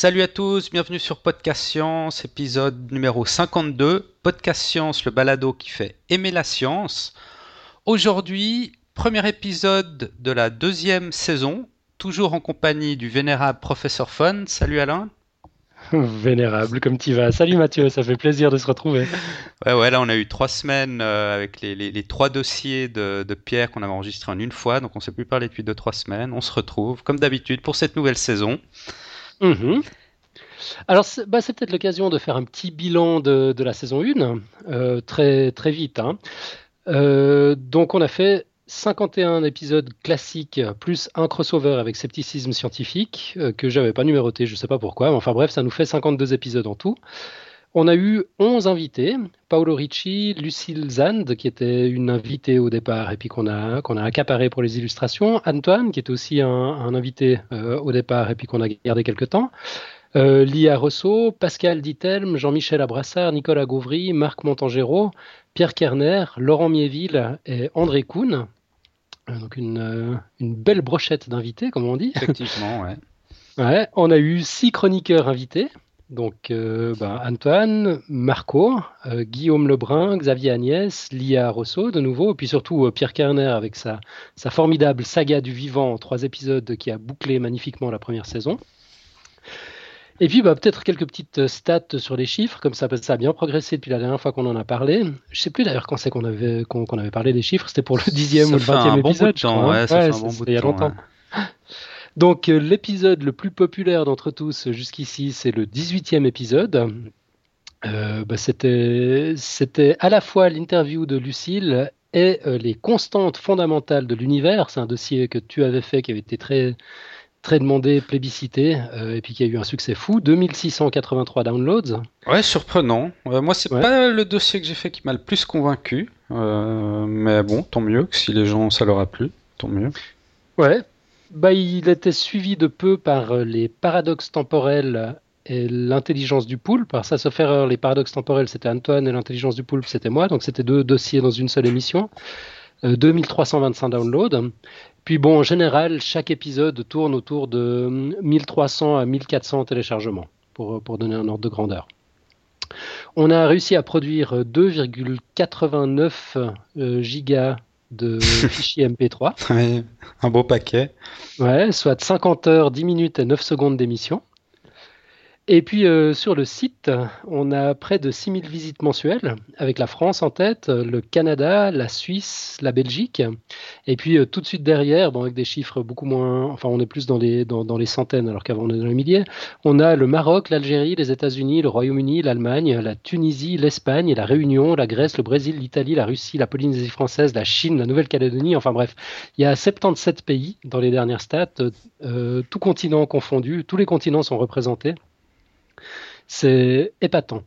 Salut à tous, bienvenue sur Podcast Science, épisode numéro 52. Podcast Science, le balado qui fait aimer la science. Aujourd'hui, premier épisode de la deuxième saison, toujours en compagnie du vénérable professeur Fun. Salut Alain. Vénérable, comme tu vas. Salut Mathieu, ça fait plaisir de se retrouver. Ouais, ouais, là on a eu trois semaines euh, avec les, trois dossiers de, Pierre qu'on avait enregistrés en une fois, donc on ne s'est plus parlé depuis deux, trois semaines. On se retrouve, comme d'habitude, pour cette nouvelle saison. Mhm. Alors, bah, c'est peut-être l'occasion de faire un petit bilan de, la saison 1, euh, très, très vite. Hein. Euh, donc, on a fait 51 épisodes classiques plus un crossover avec scepticisme scientifique euh, que j'avais pas numéroté, je sais pas pourquoi, mais enfin bref, ça nous fait 52 épisodes en tout. On a eu 11 invités, Paolo Ricci, Lucille Zand, qui était une invitée au départ et puis qu'on a, qu'on a accaparé pour les illustrations, Antoine, qui était aussi un, invité euh, au départ et puis qu'on a gardé quelques temps, euh, Lia Rousseau, Pascal Ditelme, Jean-Michel Abrassard, Nicolas Gauvry, Marc Montangero, Pierre Kerner, Laurent Miéville et André Kuhn. Euh, donc une, belle brochette d'invités, comme on dit. Effectivement, ouais. ouais. On a eu six chroniqueurs invités. Donc euh, ben, Antoine, Marco, Guillaume Lebrun, Xavier Agnès, Lia Rousseau de nouveau, et puis surtout Pierre Kerner avec sa, sa formidable saga du vivant en trois épisodes qui a bouclé magnifiquement la première saison. Et puis, bah, peut-être quelques petites euh, stats sur les chiffres, comme ça, ça a bien progressé depuis la dernière fois qu'on en a parlé. Je sais plus d'ailleurs quand c'est qu'on avait, parlé des chiffres, c'était pour le dixième ou le vingtième épisode. Bon temps, ouais, ça fait un bon bout de il y a longtemps. Donc, euh, l'épisode le plus populaire d'entre tous jusqu'ici, c'est le 18e épisode. Euh, bah, c'était, à la fois l'interview de Lucille et les constantes fondamentales de l'univers. C'est un dossier que tu avais fait qui avait été très très demandé, plébiscité, euh, et puis qui a eu un succès fou, 2683 downloads. Ouais, surprenant. Euh, moi, c'est pas le dossier que j'ai fait qui m'a le plus convaincu, euh, mais bon, tant mieux, que si les gens, ça leur a plu, tant mieux. Ouais, bah, il était suivi de peu par les paradoxes temporels et l'intelligence du poulpe. Alors ça, sauf erreur, les paradoxes temporels, c'était Antoine, et l'intelligence du poulpe, c'était moi, donc c'était deux dossiers dans une seule émission. 2325 downloads. Puis bon, en général, chaque épisode tourne autour de 1300 à 1400 téléchargements, pour, pour donner un ordre de grandeur. On a réussi à produire 2,89 euh, gigas de fichiers MP3. un beau paquet. Ouais, soit 50 heures, 10 minutes et 9 secondes d'émission. Et puis euh, sur le site, on a près de 6000 visites mensuelles, avec la France en tête, le Canada, la Suisse, la Belgique. Et puis euh, tout de suite derrière, bon, avec des chiffres beaucoup moins, enfin on est plus dans les, dans, les centaines alors qu'avant on est dans les milliers, on a le Maroc, l'Algérie, les États-Unis, le Royaume-Uni, l'Allemagne, la Tunisie, l'Espagne, la Réunion, la Grèce, le Brésil, l'Italie, la Russie, la Polynésie française, la Chine, la Nouvelle-Calédonie, enfin bref, il y a 77 pays dans les dernières stats, euh, tout continent confondu, tous les continents sont représentés. C'est épatant.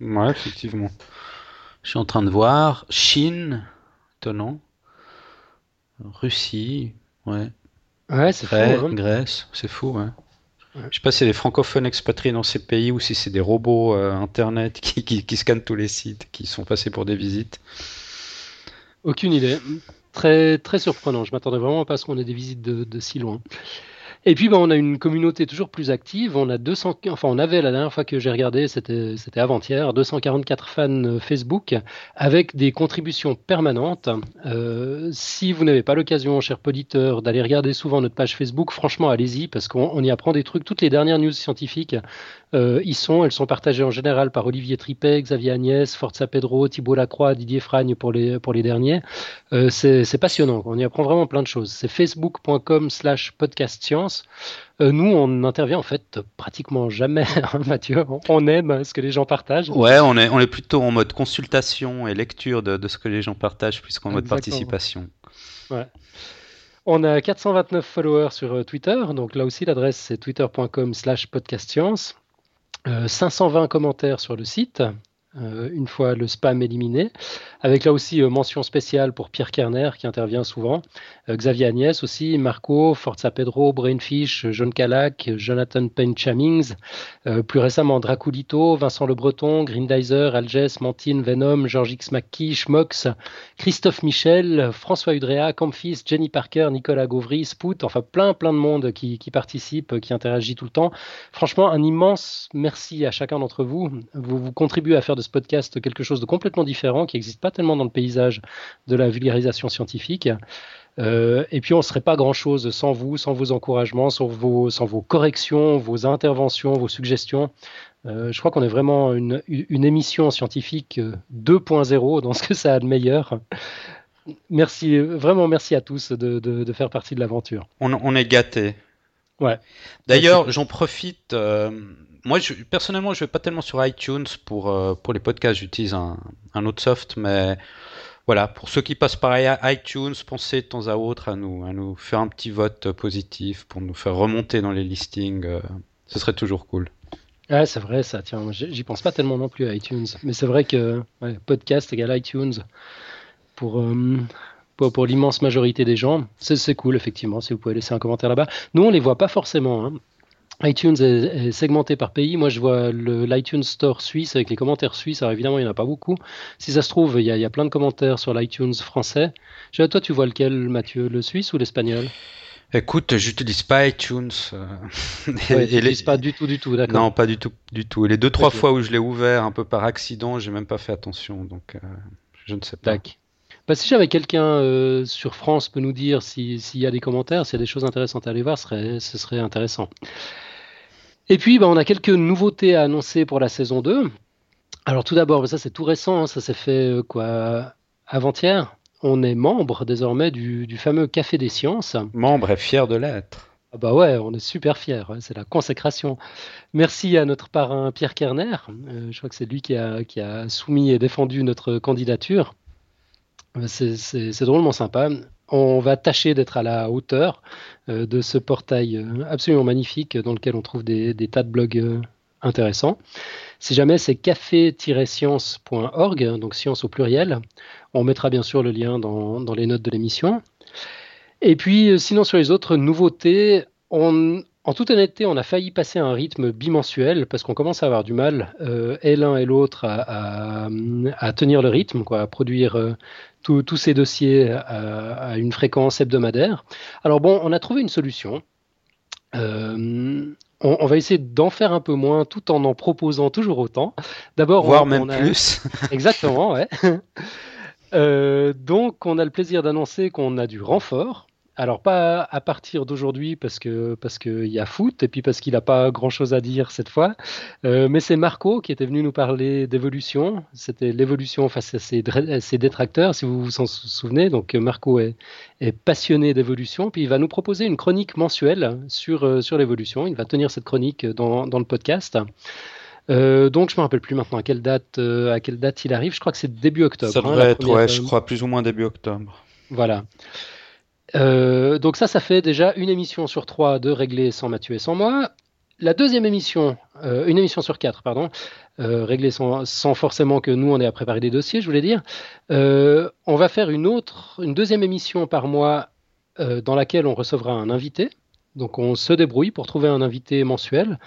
ouais, effectivement. Je suis en train de voir Chine, étonnant. Russie, ouais. Ouais, c'est fou. Hein. Grèce, c'est fou, ouais. Ouais. Je sais pas si c'est des francophones expatriés dans ces pays ou si c'est des robots euh, internet qui, qui, scannent tous les sites, qui sont passés pour des visites. Aucune idée. Très, très surprenant. Je m'attendais vraiment pas à ce qu'on ait des visites de, de si loin. Et puis, ben, on a une communauté toujours plus active. On a 200, enfin, on avait la dernière fois que j'ai regardé, c'était, avant-hier, 244 fans euh, Facebook avec des contributions permanentes. Euh, si vous n'avez pas l'occasion, cher poditeur, d'aller regarder souvent notre page Facebook, franchement, allez-y parce qu'on y apprend des trucs. Toutes les dernières news scientifiques euh, y sont. Elles sont partagées en général par Olivier Tripet, Xavier Agnès, Forza Pedro, Thibault Lacroix, Didier Fragne pour les, pour les derniers. C'est passionnant. On y apprend vraiment plein de choses. C'est facebook.com slash podcast science euh, nous, on intervient en fait pratiquement jamais, hein, Mathieu. On aime ce que les gens partagent. Ouais, on est, on est plutôt en mode consultation et lecture de, ce que les gens partagent, plus qu'en mode participation. Ouais. On a 429 followers sur euh, Twitter, donc là aussi l'adresse c'est twitter.com slash podcastscience. 520 euh, commentaires sur le site, euh, une fois le spam éliminé, avec là aussi euh, mention spéciale pour Pierre Kerner qui intervient souvent, euh, Xavier Agnès aussi, Marco, Forza Pedro, Brainfish, John Calac, Jonathan Payne Chamings, plus récemment Draculito, Vincent Le Breton, Grindizer, Alges, Mantine, Venom, George X McKee, Schmox, Christophe Michel, François Udrea, Campfis, Jenny Parker, Nicolas Gauvry, Spout, enfin plein plein de monde qui, qui participe, qui interagit tout le temps. Franchement, un immense merci à chacun d'entre vous. Vous, vous contribuez à faire de ce podcast quelque chose de complètement différent qui n'existe pas tellement dans le paysage de la vulgarisation scientifique. Euh, et puis on ne serait pas grand-chose sans vous, sans vos encouragements, sans vos, corrections, vos interventions, vos suggestions. Euh, je crois qu'on est vraiment une, émission scientifique 2.0 dans ce que ça a de meilleur. Merci, vraiment merci à tous de, de, faire partie de l'aventure. On, on, est gâtés. Ouais. D'ailleurs, j'en profite. Euh, moi, je, personnellement, je vais pas tellement sur iTunes pour, euh, pour les podcasts. J'utilise un, un, autre soft, mais voilà, pour ceux qui passent par iTunes, pensez de temps à autre à nous, à nous faire un petit vote positif pour nous faire remonter dans les listings. Euh, ce serait toujours cool. Ouais, c'est vrai, ça. Tiens, j'y pense pas tellement non plus à iTunes, mais c'est vrai que podcast égale iTunes pour. Pour, pour l'immense majorité des gens, c'est cool effectivement si vous pouvez laisser un commentaire là-bas. Nous on les voit pas forcément. Hein iTunes est, segmenté par pays. Moi, je vois l'iTunes Store suisse avec les commentaires suisses. Alors, évidemment, il n'y en a pas beaucoup. Si ça se trouve, il y a, plein de commentaires sur l'iTunes français. toi, tu vois lequel, Mathieu Le suisse ou l'espagnol? Écoute, j'utilise pas iTunes. Euh, et, pas du tout, du tout, d'accord. Non, pas du tout, du tout. Et les deux, trois fois où je l'ai ouvert un peu par accident, j'ai même pas fait attention. Donc, euh, je ne sais pas. Bah, si jamais quelqu'un euh, sur France peut nous dire s'il y a des commentaires, s'il y a des choses intéressantes à aller voir, ce serait, ce serait intéressant. Et puis, bah, on a quelques nouveautés à annoncer pour la saison 2. Alors tout d'abord, ça c'est tout récent, hein, ça s'est fait euh, quoi avant-hier. On est membre désormais du, fameux Café des Sciences. Membre et fier de l'être. Ah bah ouais, on est super fiers, c'est la consécration. Merci à notre parrain Pierre Kerner, euh, je crois que c'est lui qui a, qui a soumis et défendu notre candidature. C'est drôlement sympa. On va tâcher d'être à la hauteur euh, de ce portail euh, absolument magnifique dans lequel on trouve des, tas de blogs euh, intéressants. Si jamais c'est café-science.org, donc science au pluriel, on mettra bien sûr le lien dans, dans les notes de l'émission. Et puis, sinon, sur les autres nouveautés, on, en toute honnêteté, on a failli passer à un rythme bimensuel parce qu'on commence à avoir du mal, euh, et l'un et l'autre, à, tenir le rythme, quoi, à produire euh, tous ces dossiers à, une fréquence hebdomadaire. Alors bon, on a trouvé une solution. Euh, on, va essayer d'en faire un peu moins tout en en proposant toujours autant. D'abord, voire même plus. Exactement, ouais. donc, on a le plaisir d'annoncer qu'on a du renfort. Alors pas à partir d'aujourd'hui parce que parce qu'il y a foot et puis parce qu'il n'a pas grand chose à dire cette fois, euh, mais c'est Marco qui était venu nous parler d'évolution. C'était l'évolution face à ses, détracteurs, si vous vous en souvenez. Donc Marco est, passionné d'évolution, puis il va nous proposer une chronique mensuelle sur euh, sur l'évolution. Il va tenir cette chronique dans, le podcast. Euh, donc je me rappelle plus maintenant à quelle date à quelle date il arrive. Je crois que c'est début octobre. Ça hein, devrait être ouais, je crois plus ou moins début octobre. Voilà. Euh, donc ça, ça fait déjà une émission sur trois de régler sans Mathieu et sans moi. La deuxième émission, euh, une émission sur quatre, pardon, euh, réglée sans, forcément que nous on ait à préparer des dossiers, je voulais dire. on va faire une autre, une deuxième émission par mois dans laquelle on recevra un invité. Donc on se débrouille pour trouver un invité mensuel.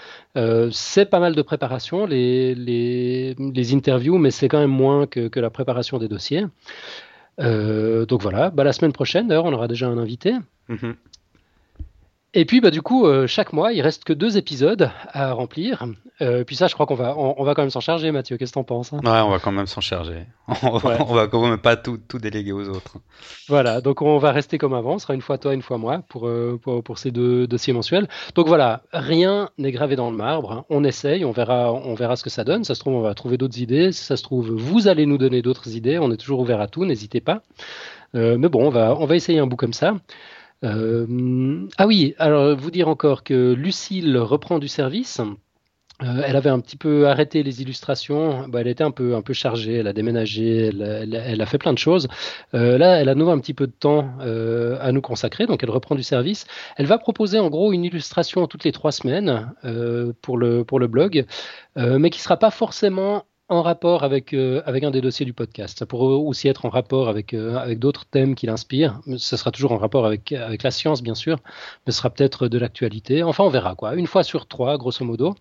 c'est pas mal de préparation, les, les, interviews, mais c'est quand même moins que, que la préparation des dossiers. Euh, donc voilà, bah, la semaine prochaine, d'ailleurs, on aura déjà un invité. Mhm. Et puis, bah, du coup, euh, chaque mois, il reste que deux épisodes à remplir. Euh, puis ça, je crois qu'on va, on, va quand même s'en charger, Mathieu. Qu'est-ce que t'en penses hein? Ouais, on va quand même s'en charger. on, va, quand même pas tout, tout, déléguer aux autres. Voilà, donc on va rester comme avant. Ce sera une fois toi, une fois moi pour, euh, pour, pour, ces deux dossiers mensuels. Donc voilà, rien n'est gravé dans le marbre. Hein. On essaye, on verra, on verra ce que ça donne. Ça se trouve, on va trouver d'autres idées. Si ça se trouve, vous allez nous donner d'autres idées. On est toujours ouvert à tout, n'hésitez pas. mais bon, on va, on va essayer un bout comme ça. Euh, ah oui, alors vous dire encore que Lucille reprend du service. Euh, elle avait un petit peu arrêté les illustrations. Bah, elle était un peu, un peu chargée. Elle a déménagé. Elle, a fait plein de choses. Euh, là, elle a nouveau un petit peu de temps à nous consacrer. Donc, elle reprend du service. Elle va proposer en gros une illustration toutes les trois semaines pour, le, pour le blog, mais qui sera pas forcément en rapport avec, euh, avec un des dossiers du podcast. Ça pourrait aussi être en rapport avec, euh, avec d'autres thèmes qui l'inspirent. Ce sera toujours en rapport avec, avec la science, bien sûr, mais ce sera peut-être de l'actualité. Enfin, on verra quoi. Une fois sur trois, grosso modo.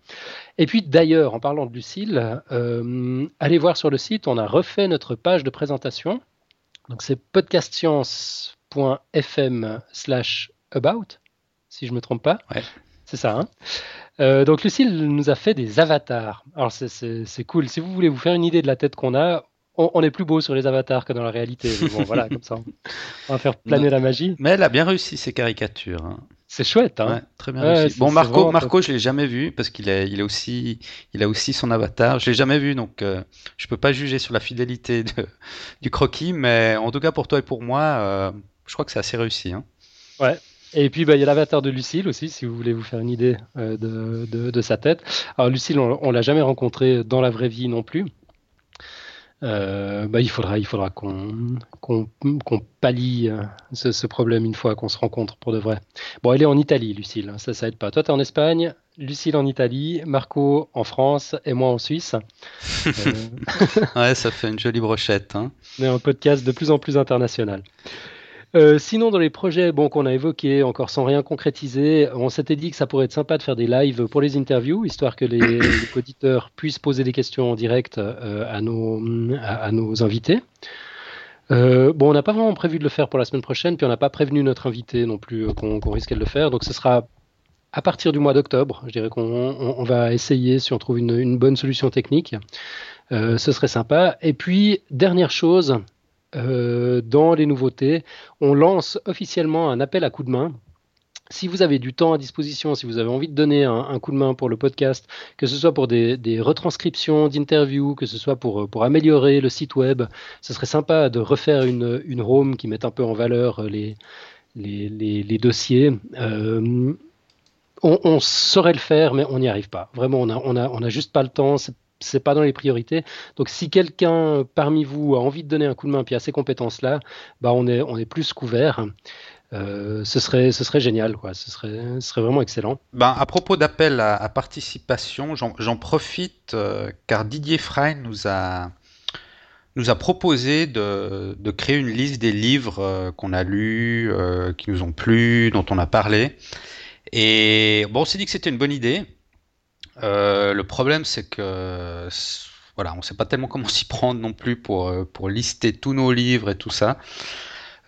Et puis d'ailleurs, en parlant de Lucille, euh, allez voir sur le site, on a refait notre page de présentation. Donc c'est podcastscience.fm slash about, si je ne me trompe pas. C'est ça. Hein euh, donc Lucille nous a fait des avatars. Alors c'est cool. Si vous voulez vous faire une idée de la tête qu'on a, on, est plus beau sur les avatars que dans la réalité. bon, voilà, comme ça, on va faire planer la magie. Mais elle a bien réussi ses caricatures. Hein. C'est chouette, hein ouais, très bien réussi. Bon, Marco, Marco, je l'ai jamais vu parce qu'il a, il a aussi, il a aussi son avatar. Je l'ai jamais vu, donc euh, je peux pas juger sur la fidélité de, du croquis, mais en tout cas pour toi et pour moi, euh, je crois que c'est assez réussi. Hein. Ouais, et puis, bah, il y a l'avatar de Lucille aussi, si vous voulez vous faire une idée euh, de, de, sa tête. Alors, Lucille, on, ne l'a jamais rencontrée dans la vraie vie non plus. Euh, bah, il faudra, il faudra qu'on qu'on pallie euh, ce, ce, problème une fois qu'on se rencontre pour de vrai. Bon, elle est en Italie, Lucille, hein, ça, ça aide pas. Toi, tu es en Espagne, Lucille en Italie, Marco en France et moi en Suisse. ouais, ça fait une jolie brochette. Hein. On est un podcast de plus en plus international. Euh, sinon, dans les projets bon, qu'on a évoqués, encore sans rien concrétiser, on s'était dit que ça pourrait être sympa de faire des lives pour les interviews, histoire que les, auditeurs puissent poser des questions en direct euh, à, nos, à, nos invités. Euh, bon, on n'a pas vraiment prévu de le faire pour la semaine prochaine, puis on n'a pas prévenu notre invité non plus qu'on risquait de le faire, donc ce sera à partir du mois d'octobre. Je dirais qu'on va essayer si on trouve une, une bonne solution technique. ce serait sympa. Et puis, dernière chose, euh, dans les nouveautés, on lance officiellement un appel à coup de main. Si vous avez du temps à disposition, si vous avez envie de donner un, coup de main pour le podcast, que ce soit pour des, retranscriptions d'interviews, que ce soit pour, améliorer le site web, ce serait sympa de refaire une, une qui mette un peu en valeur les, dossiers. Euh, on, saurait le faire, mais on n'y arrive pas. Vraiment, on n'a a, juste pas le temps pas dans les priorités. Donc si quelqu'un parmi vous a envie de donner un coup de main puis a ces compétences-là, bah on est, on est plus couvert. Euh, ce, serait, ce serait génial, quoi. Ce, serait, ce serait vraiment excellent. Ben, à propos d'appel à, participation, j'en profite euh, car Didier Frein nous a, nous a proposé de, de créer une liste des livres euh, qu'on a lus, qui nous ont plu, dont on a parlé. Et bon, on s'est dit que c'était une bonne idée. Euh, le problème, c'est que voilà, on ne sait pas tellement comment s'y prendre non plus pour, euh, pour lister tous nos livres et tout ça.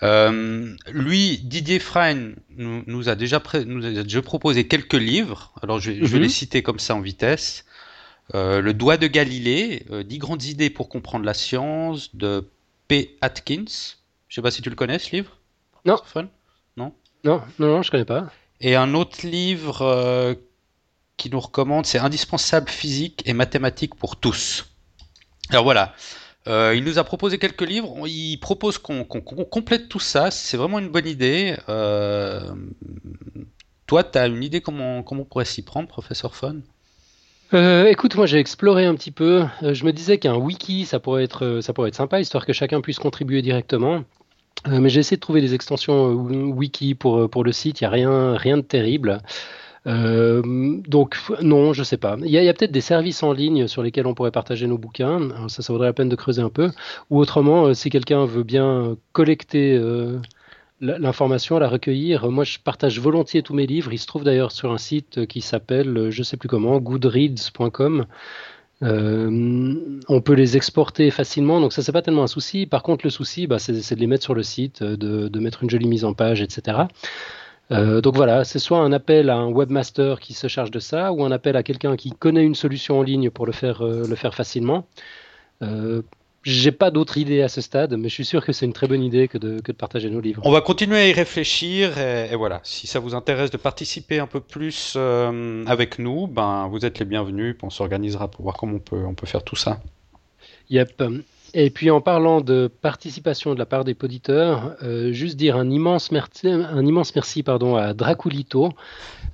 Euh, lui, Didier Frein, nous, a déjà nous a déjà proposé quelques livres. Alors, je, vais mhm. les citer comme ça en vitesse. le Doigt de Galilée, 10 grandes idées pour comprendre la science, de P. Atkins. Je sais pas si tu le connais, ce livre Non. Non? Non, non, non, je connais pas. Et un autre livre qui nous recommande, c'est indispensable physique et mathématiques pour tous. Alors voilà, euh, il nous a proposé quelques livres, il propose qu'on complète tout ça, c'est vraiment une bonne idée. Euh, toi, tu as une idée comment, comment on pourrait s'y prendre, professeur Fon euh, écoute, moi j'ai exploré un petit peu. je me disais qu'un wiki, ça pourrait être, ça pourrait être sympa, histoire que chacun puisse contribuer directement. mais j'ai essayé de trouver des extensions wiki pour, pour le site. Il n'y a rien, rien de terrible. Euh, donc non, je sais pas. Il y a, peut-être des services en ligne sur lesquels on pourrait partager nos bouquins. ça, ça vaudrait la peine de creuser un peu. Ou autrement, euh, si quelqu'un veut bien collecter euh, l'information, la recueillir, moi je partage volontiers tous mes livres. Ils se trouvent d'ailleurs sur un site qui s'appelle, je sais plus comment, goodreads.com. on peut les exporter facilement, donc ça c'est pas tellement un souci. Par contre, le souci, bah, c'est de les mettre sur le site, de, mettre une jolie mise en page, etc. Euh, donc voilà, c'est soit un appel à un webmaster qui se charge de ça, ou un appel à quelqu'un qui connaît une solution en ligne pour le faire, euh, le faire facilement. Euh, j'ai pas d'autre idée à ce stade, mais je suis sûr que c'est une très bonne idée que de, que de, partager nos livres. On va continuer à y réfléchir et, voilà. Si ça vous intéresse de participer un peu plus euh, avec nous, ben vous êtes les bienvenus. On s'organisera pour voir comment on peut, on peut faire tout ça. Yep. Et puis en parlant de participation de la part des auditeurs, euh, juste dire un immense merci, un immense merci pardon, à Draculito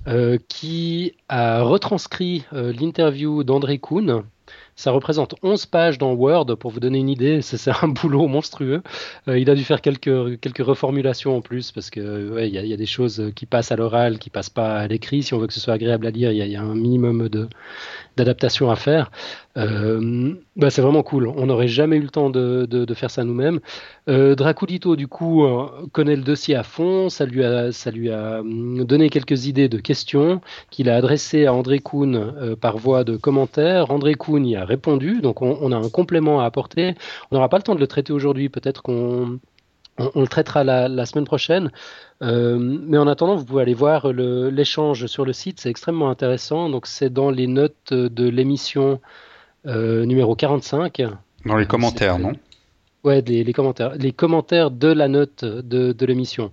euh, qui a retranscrit euh, l'interview d'André Kuhn. Ça représente 11 pages dans Word, pour vous donner une idée, c'est un boulot monstrueux. il a dû faire quelques, quelques reformulations en plus, parce qu'il ouais, y, a, y, a des choses qui passent à l'oral, qui passent pas à l'écrit. Si on veut que ce soit agréable à lire, il y, y, a un minimum d'adaptation à faire. Euh, bah, c'est vraiment cool. On n'aurait jamais eu le temps de, de, faire ça nous-mêmes. Euh, Draculito, du coup, euh, connaît le dossier à fond. Ça lui a, ça lui a hum, donné quelques idées de questions qu'il a adressées à André Kuhn par voie de commentaires. André Kuhn y a répondu. Donc, on, a un complément à apporter. On n'aura pas le temps de le traiter aujourd'hui. Peut-être qu'on on, le traitera la, semaine prochaine. Mais en attendant, vous pouvez aller voir l'échange sur le site, c'est extrêmement intéressant. Donc c'est dans les notes de l'émission numéro 45. Dans les commentaires, non? Ouais, les, commentaires. Les commentaires de la note de, l'émission.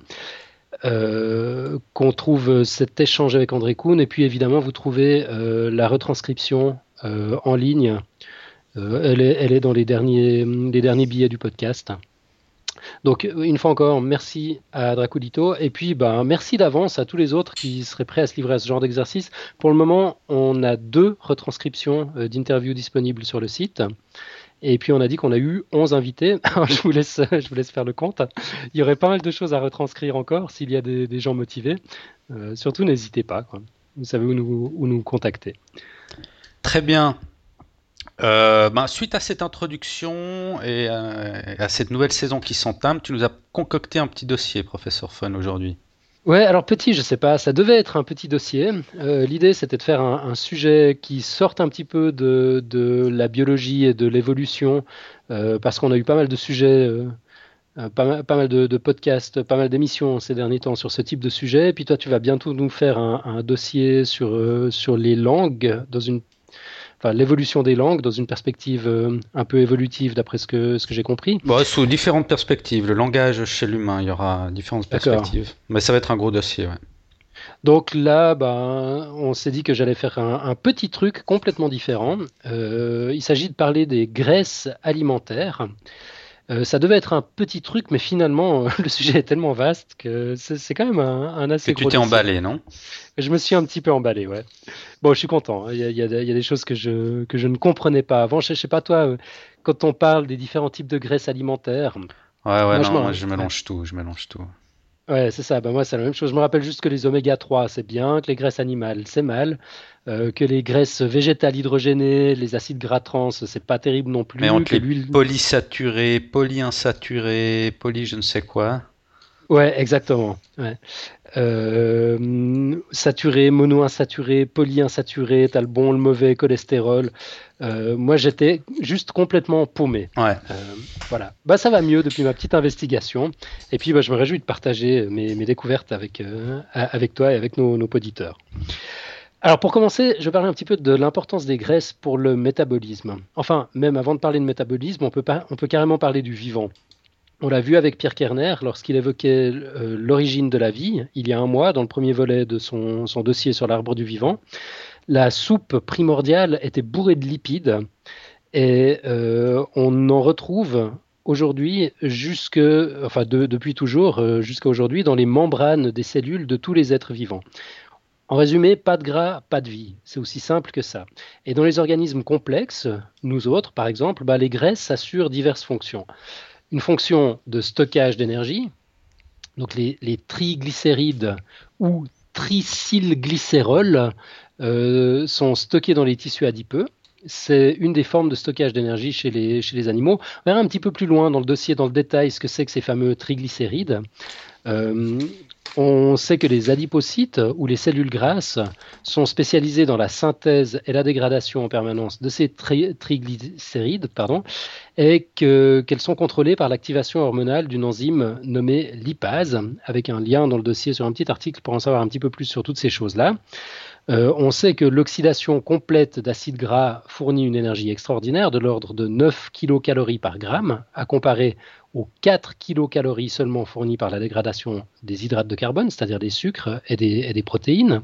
Euh, qu'on trouve cet échange avec André Kuhn. Et puis évidemment, vous trouvez la retranscription en ligne. elle, est, elle, est, dans les derniers, les derniers billets du podcast. Donc, une fois encore, merci à Draculito. Et puis, ben, merci d'avance à tous les autres qui seraient prêts à se livrer à ce genre d'exercice. Pour le moment, on a deux retranscriptions euh, d'interviews disponibles sur le site. Et puis on a dit qu'on a eu 11 invités. je, vous laisse, je vous laisse faire le compte. Il y aurait pas mal de choses à retranscrire encore s'il y a des, gens motivés. Euh, surtout, n'hésitez pas. Vous savez où nous, où nous contacter. Très bien. Euh, ben, suite à cette introduction et euh, à cette nouvelle saison qui s'entame, tu nous as concocté un petit dossier, professeur Fun, aujourd'hui. Ouais, alors petit, je sais pas, ça devait être un petit dossier. Euh, l'idée, c'était de faire un, sujet qui sorte un petit peu de, la biologie et de l'évolution, parce qu'on a eu pas mal de sujets. Pas mal, de, podcasts, pas mal d'émissions ces derniers temps sur ce type de sujet. Et puis toi, tu vas bientôt nous faire un, un dossier sur, sur les langues dans une l'évolution des langues dans une perspective euh, un peu évolutive d'après ce que, ce que j'ai compris. Bon, sous différentes perspectives. Le langage chez l'humain, il y aura différentes perspectives. Mais ça va être un gros dossier. Ouais. Donc là, ben, on s'est dit que j'allais faire un, petit truc complètement différent. Euh, il s'agit de parler des graisses alimentaires. Euh, ça devait être un petit truc, mais finalement, le sujet est tellement vaste que c'est quand même un, un assez que Tu t'es emballé, non? Je me suis un petit peu emballé, ouais. Bon, je suis content. Hein. Il y a, des choses que je, que je ne comprenais pas avant. Je, ne sais pas, toi, euh, quand on parle des différents types de graisses alimentaires. Ouais, ouais, non, moi, je mélange tout. Je mélange tout. Ouais, c'est ça. Ben, moi, c'est la même chose. Je me rappelle juste que les oméga 3, c'est bien, que les graisses animales, c'est mal, euh, que les graisses végétales hydrogénées, les acides gras trans, c'est pas terrible non plus. Mais entre les polysaturés, polyinsaturés, poly je ne sais quoi. Ouais, exactement. Ouais. Euh, saturé, monoinsaturé, polyinsaturé, t'as le bon, le mauvais, cholestérol. Euh, moi, j'étais juste complètement paumé. Ouais. Euh, voilà. Bah, ça va mieux depuis ma petite investigation. Et puis, bah, je me réjouis de partager mes, découvertes avec, avec toi et avec nos, nos auditeurs. Alors pour commencer, je vais parler un petit peu de l'importance des graisses pour le métabolisme. Enfin, même avant de parler de métabolisme, on peut, pas, on peut carrément parler du vivant. On l'a vu avec Pierre Kerner lorsqu'il évoquait euh, l'origine de la vie, il y a un mois, dans le premier volet de son, dossier sur l'arbre du vivant. La soupe primordiale était bourrée de lipides et euh, on en retrouve aujourd'hui, jusque, enfin depuis toujours, euh, jusqu'à aujourd'hui, dans les membranes des cellules de tous les êtres vivants. En résumé, pas de gras, pas de vie. C'est aussi simple que ça. Et dans les organismes complexes, nous autres, par exemple, bah, les graisses assurent diverses fonctions. Une fonction de stockage d'énergie, donc les, triglycérides ou tricylglycérols euh, sont stockés dans les tissus adipeux. C'est une des formes de stockage d'énergie chez les, animaux. On verra un petit peu plus loin dans le dossier, dans le détail, ce que c'est que ces fameux triglycérides. Euh, on sait que les adipocytes ou les cellules grasses sont spécialisées dans la synthèse et la dégradation en permanence de ces triglycérides et qu'elles sont contrôlées par l'activation hormonale d'une enzyme nommée lipase, avec un lien dans le dossier sur un petit article pour en savoir un petit peu plus sur toutes ces choses-là. Euh, on sait que l'oxydation complète d'acides gras fournit une énergie extraordinaire de l'ordre de 9 kcal par gramme, à comparer aux 4 kilocalories seulement fournies par la dégradation des hydrates de carbone, c'est-à-dire des sucres et des protéines.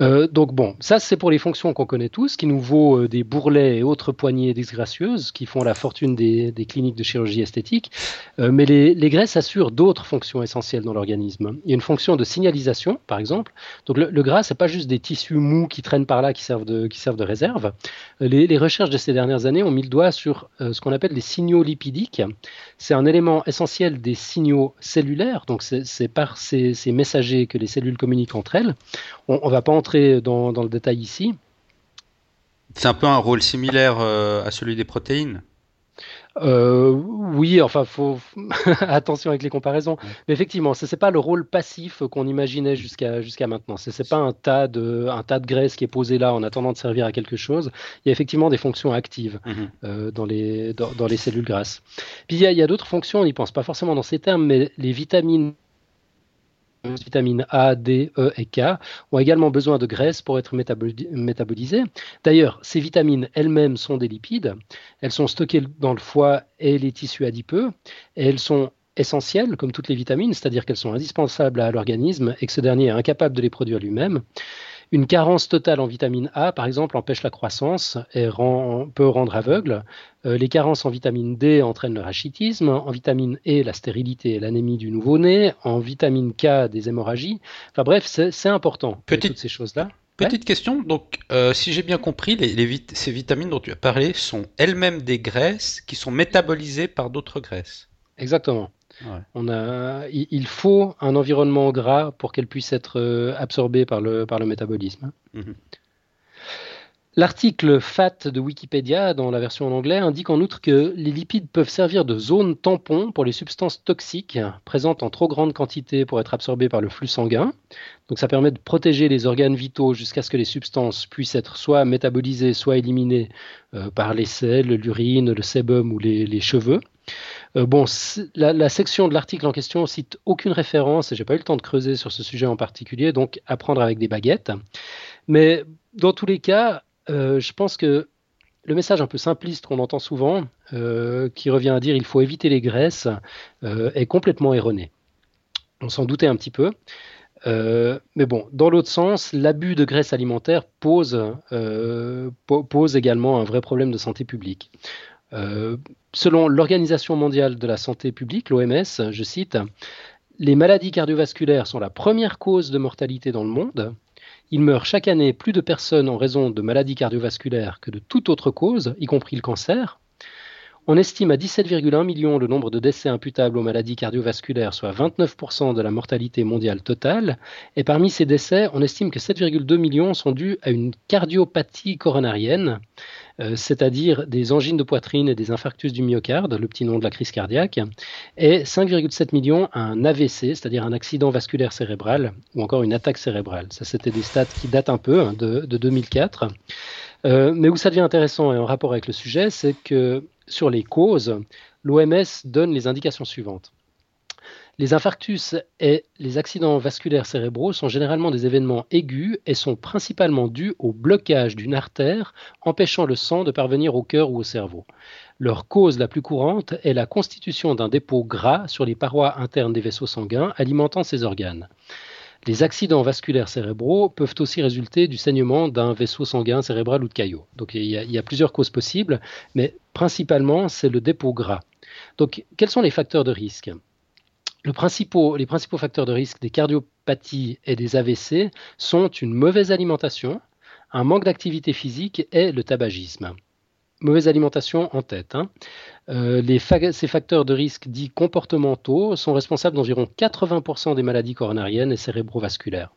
Euh, donc bon, ça c'est pour les fonctions qu'on connaît tous, qui nous vaut euh, des bourrelets et autres poignées disgracieuses qui font la fortune des, cliniques de chirurgie esthétique. Euh, mais les, graisses assurent d'autres fonctions essentielles dans l'organisme. Il y a une fonction de signalisation, par exemple. Donc le, le gras, c'est pas juste des tissus mous qui traînent par là, qui servent de, qui servent de réserve. Les, recherches de ces dernières années ont mis le doigt sur ce qu'on appelle les signaux lipidiques. C'est un élément essentiel des signaux cellulaires. Donc c'est par ces, messagers que les cellules communiquent entre elles. On, ne va pas dans, le détail ici. C'est un peu un rôle similaire à celui des protéines? Euh, oui, enfin, faut attention avec les comparaisons. Mais effectivement, ce n'est pas le rôle passif qu'on imaginait jusqu'à jusqu'à maintenant. Ce n'est pas un tas, de, un tas de graisse qui est posé là en attendant de servir à quelque chose. Il y a effectivement des fonctions actives mhm. euh, dans, les, dans, les cellules grasses. Puis il y a, il y a d'autres fonctions, on n'y pense pas forcément dans ces termes, mais les vitamines vitamines A, D, E et K ont également besoin de graisse pour être métabolisées. D'ailleurs, ces vitamines elles-mêmes sont des lipides. Elles sont stockées dans le foie et les tissus adipeux elles sont essentielles comme toutes les vitamines, c'est-à-dire qu'elles sont indispensables à l'organisme et que ce dernier est incapable de les produire lui-même. Une carence totale en vitamine A, par exemple, empêche la croissance et peut rendre aveugle. Euh, les carences en vitamine D entraînent le rachitisme, en vitamine E, la stérilité et l'anémie du nouveau-né, en vitamine K, des hémorragies. Enfin bref, c'est important, toutes ces choses-là. Petite question, donc euh, si j'ai bien compris, les, ces vitamines dont tu as parlé sont elles-mêmes des graisses qui sont métabolisées par d'autres graisses? Exactement. On a, il faut un environnement gras pour qu'elle puisse être euh, absorbée par le, par le métabolisme. Mhm. L'article FAT de Wikipédia, dans la version en anglais, indique en outre que les lipides peuvent servir de zone tampon pour les substances toxiques présentes en trop grande quantité pour être absorbées par le flux sanguin. Donc ça permet de protéger les organes vitaux jusqu'à ce que les substances puissent être soit métabolisées, soit éliminées euh, par les selles, l'urine, le sébum ou les cheveux. Euh, bon, la, section de l'article en question cite aucune référence, et j'ai pas eu le temps de creuser sur ce sujet en particulier, donc apprendre avec des baguettes. Mais dans tous les cas, euh, je pense que le message un peu simpliste qu'on entend souvent, euh, qui revient à dire il faut éviter les graisses, est complètement erroné. On s'en doutait un petit peu. mais bon, dans l'autre sens, l'abus de graisse alimentaire pose également un vrai problème de santé publique. Euh, selon l'Organisation mondiale de la santé publique, l'OMS, je cite, les maladies cardiovasculaires sont la première cause de mortalité dans le monde. Il meurt chaque année plus de personnes en raison de maladies cardiovasculaires que de toute autre cause, y compris le cancer. On estime à 17,1 millions le nombre de décès imputables aux maladies cardiovasculaires, soit 29% de la mortalité mondiale totale. Et parmi ces décès, on estime que 7,2 millions sont dus à une cardiopathie coronarienne, euh, c'est-à-dire des angines de poitrine et des infarctus du myocarde, le petit nom de la crise cardiaque, et 5,7 millions à un AVC, c'est-à-dire un accident vasculaire cérébral ou encore une attaque cérébrale. Ça, c'était des stats qui datent un peu hein, de, 2004. Euh, mais où ça devient intéressant et en rapport avec le sujet, c'est que sur les causes, l'OMS donne les indications suivantes. Les infarctus et les accidents vasculaires cérébraux sont généralement des événements aigus et sont principalement dus au blocage d'une artère empêchant le sang de parvenir au cœur ou au cerveau. Leur cause la plus courante est la constitution d'un dépôt gras sur les parois internes des vaisseaux sanguins alimentant ces organes. Les accidents vasculaires cérébraux peuvent aussi résulter du saignement d'un vaisseau sanguin cérébral ou de caillot. Donc il y, a, plusieurs causes possibles, mais principalement c'est le dépôt gras. Donc quels sont les facteurs de risque? Les principaux facteurs de risque des cardiopathies et des AVC sont une mauvaise alimentation, un manque d'activité physique et le tabagisme mauvaise alimentation en tête. Hein. Euh, ces facteurs de risque dits comportementaux sont responsables d'environ 80% des maladies coronariennes et cérébrovasculaires.